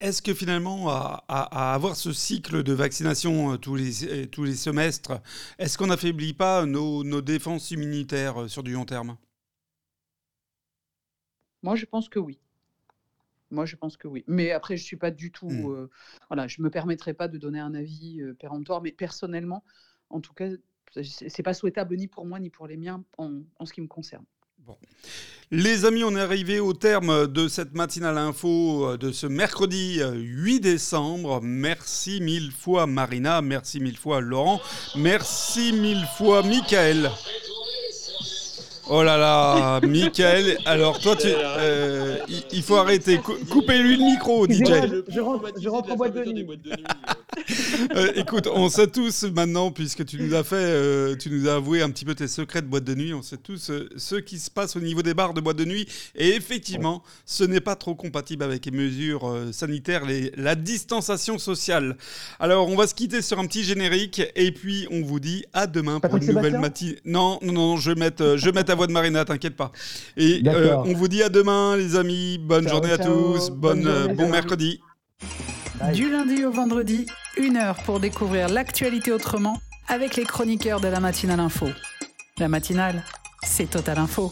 est-ce que finalement, à, avoir ce cycle de vaccination euh, tous les, euh, tous les semestres, est-ce qu'on n'affaiblit pas nos, nos, défenses immunitaires euh, sur du long terme? Moi, je pense que oui. Moi, je pense que oui. Mais après, je ne suis pas du tout. Hmm. voilà, je ne me permettrai pas de donner un avis péremptoire, mais personnellement, en tout cas, ce n'est pas souhaitable ni pour moi ni pour les miens en, en ce qui me concerne. Les amis, on est arrivé au terme de cette matinale info euh, de ce mercredi 8 euh, décembre. Merci mille fois Marina, merci mille fois Laurent, merci mille fois Michael. Oh là là, Michael, alors toi, tu, euh, il, faut arrêter. Coupez-lui le micro, DJ. Je, rentre, je rentre en boîte de nuit. (laughs) Euh, écoute, on sait tous maintenant, puisque tu nous as fait, euh, tu nous as avoué un petit peu tes secrets de boîte de nuit, on sait tous ce qui se passe au niveau des bars de boîte de nuit. Et effectivement, ce n'est pas trop compatible avec les mesures sanitaires, les, la distanciation sociale. Alors, on va se quitter sur un petit générique, et puis on vous dit à demain pour une nouvelle matinée. Non, non, non, je vais mettre, je vais mettre voix de Marina, t'inquiète pas. Et euh, on vous dit à demain, les amis. Bonne journée à tous. Bonne, euh, bon mercredi. Du lundi au vendredi, une heure pour découvrir l'actualité autrement avec les chroniqueurs de la matinale info. La matinale, c'est Total Info.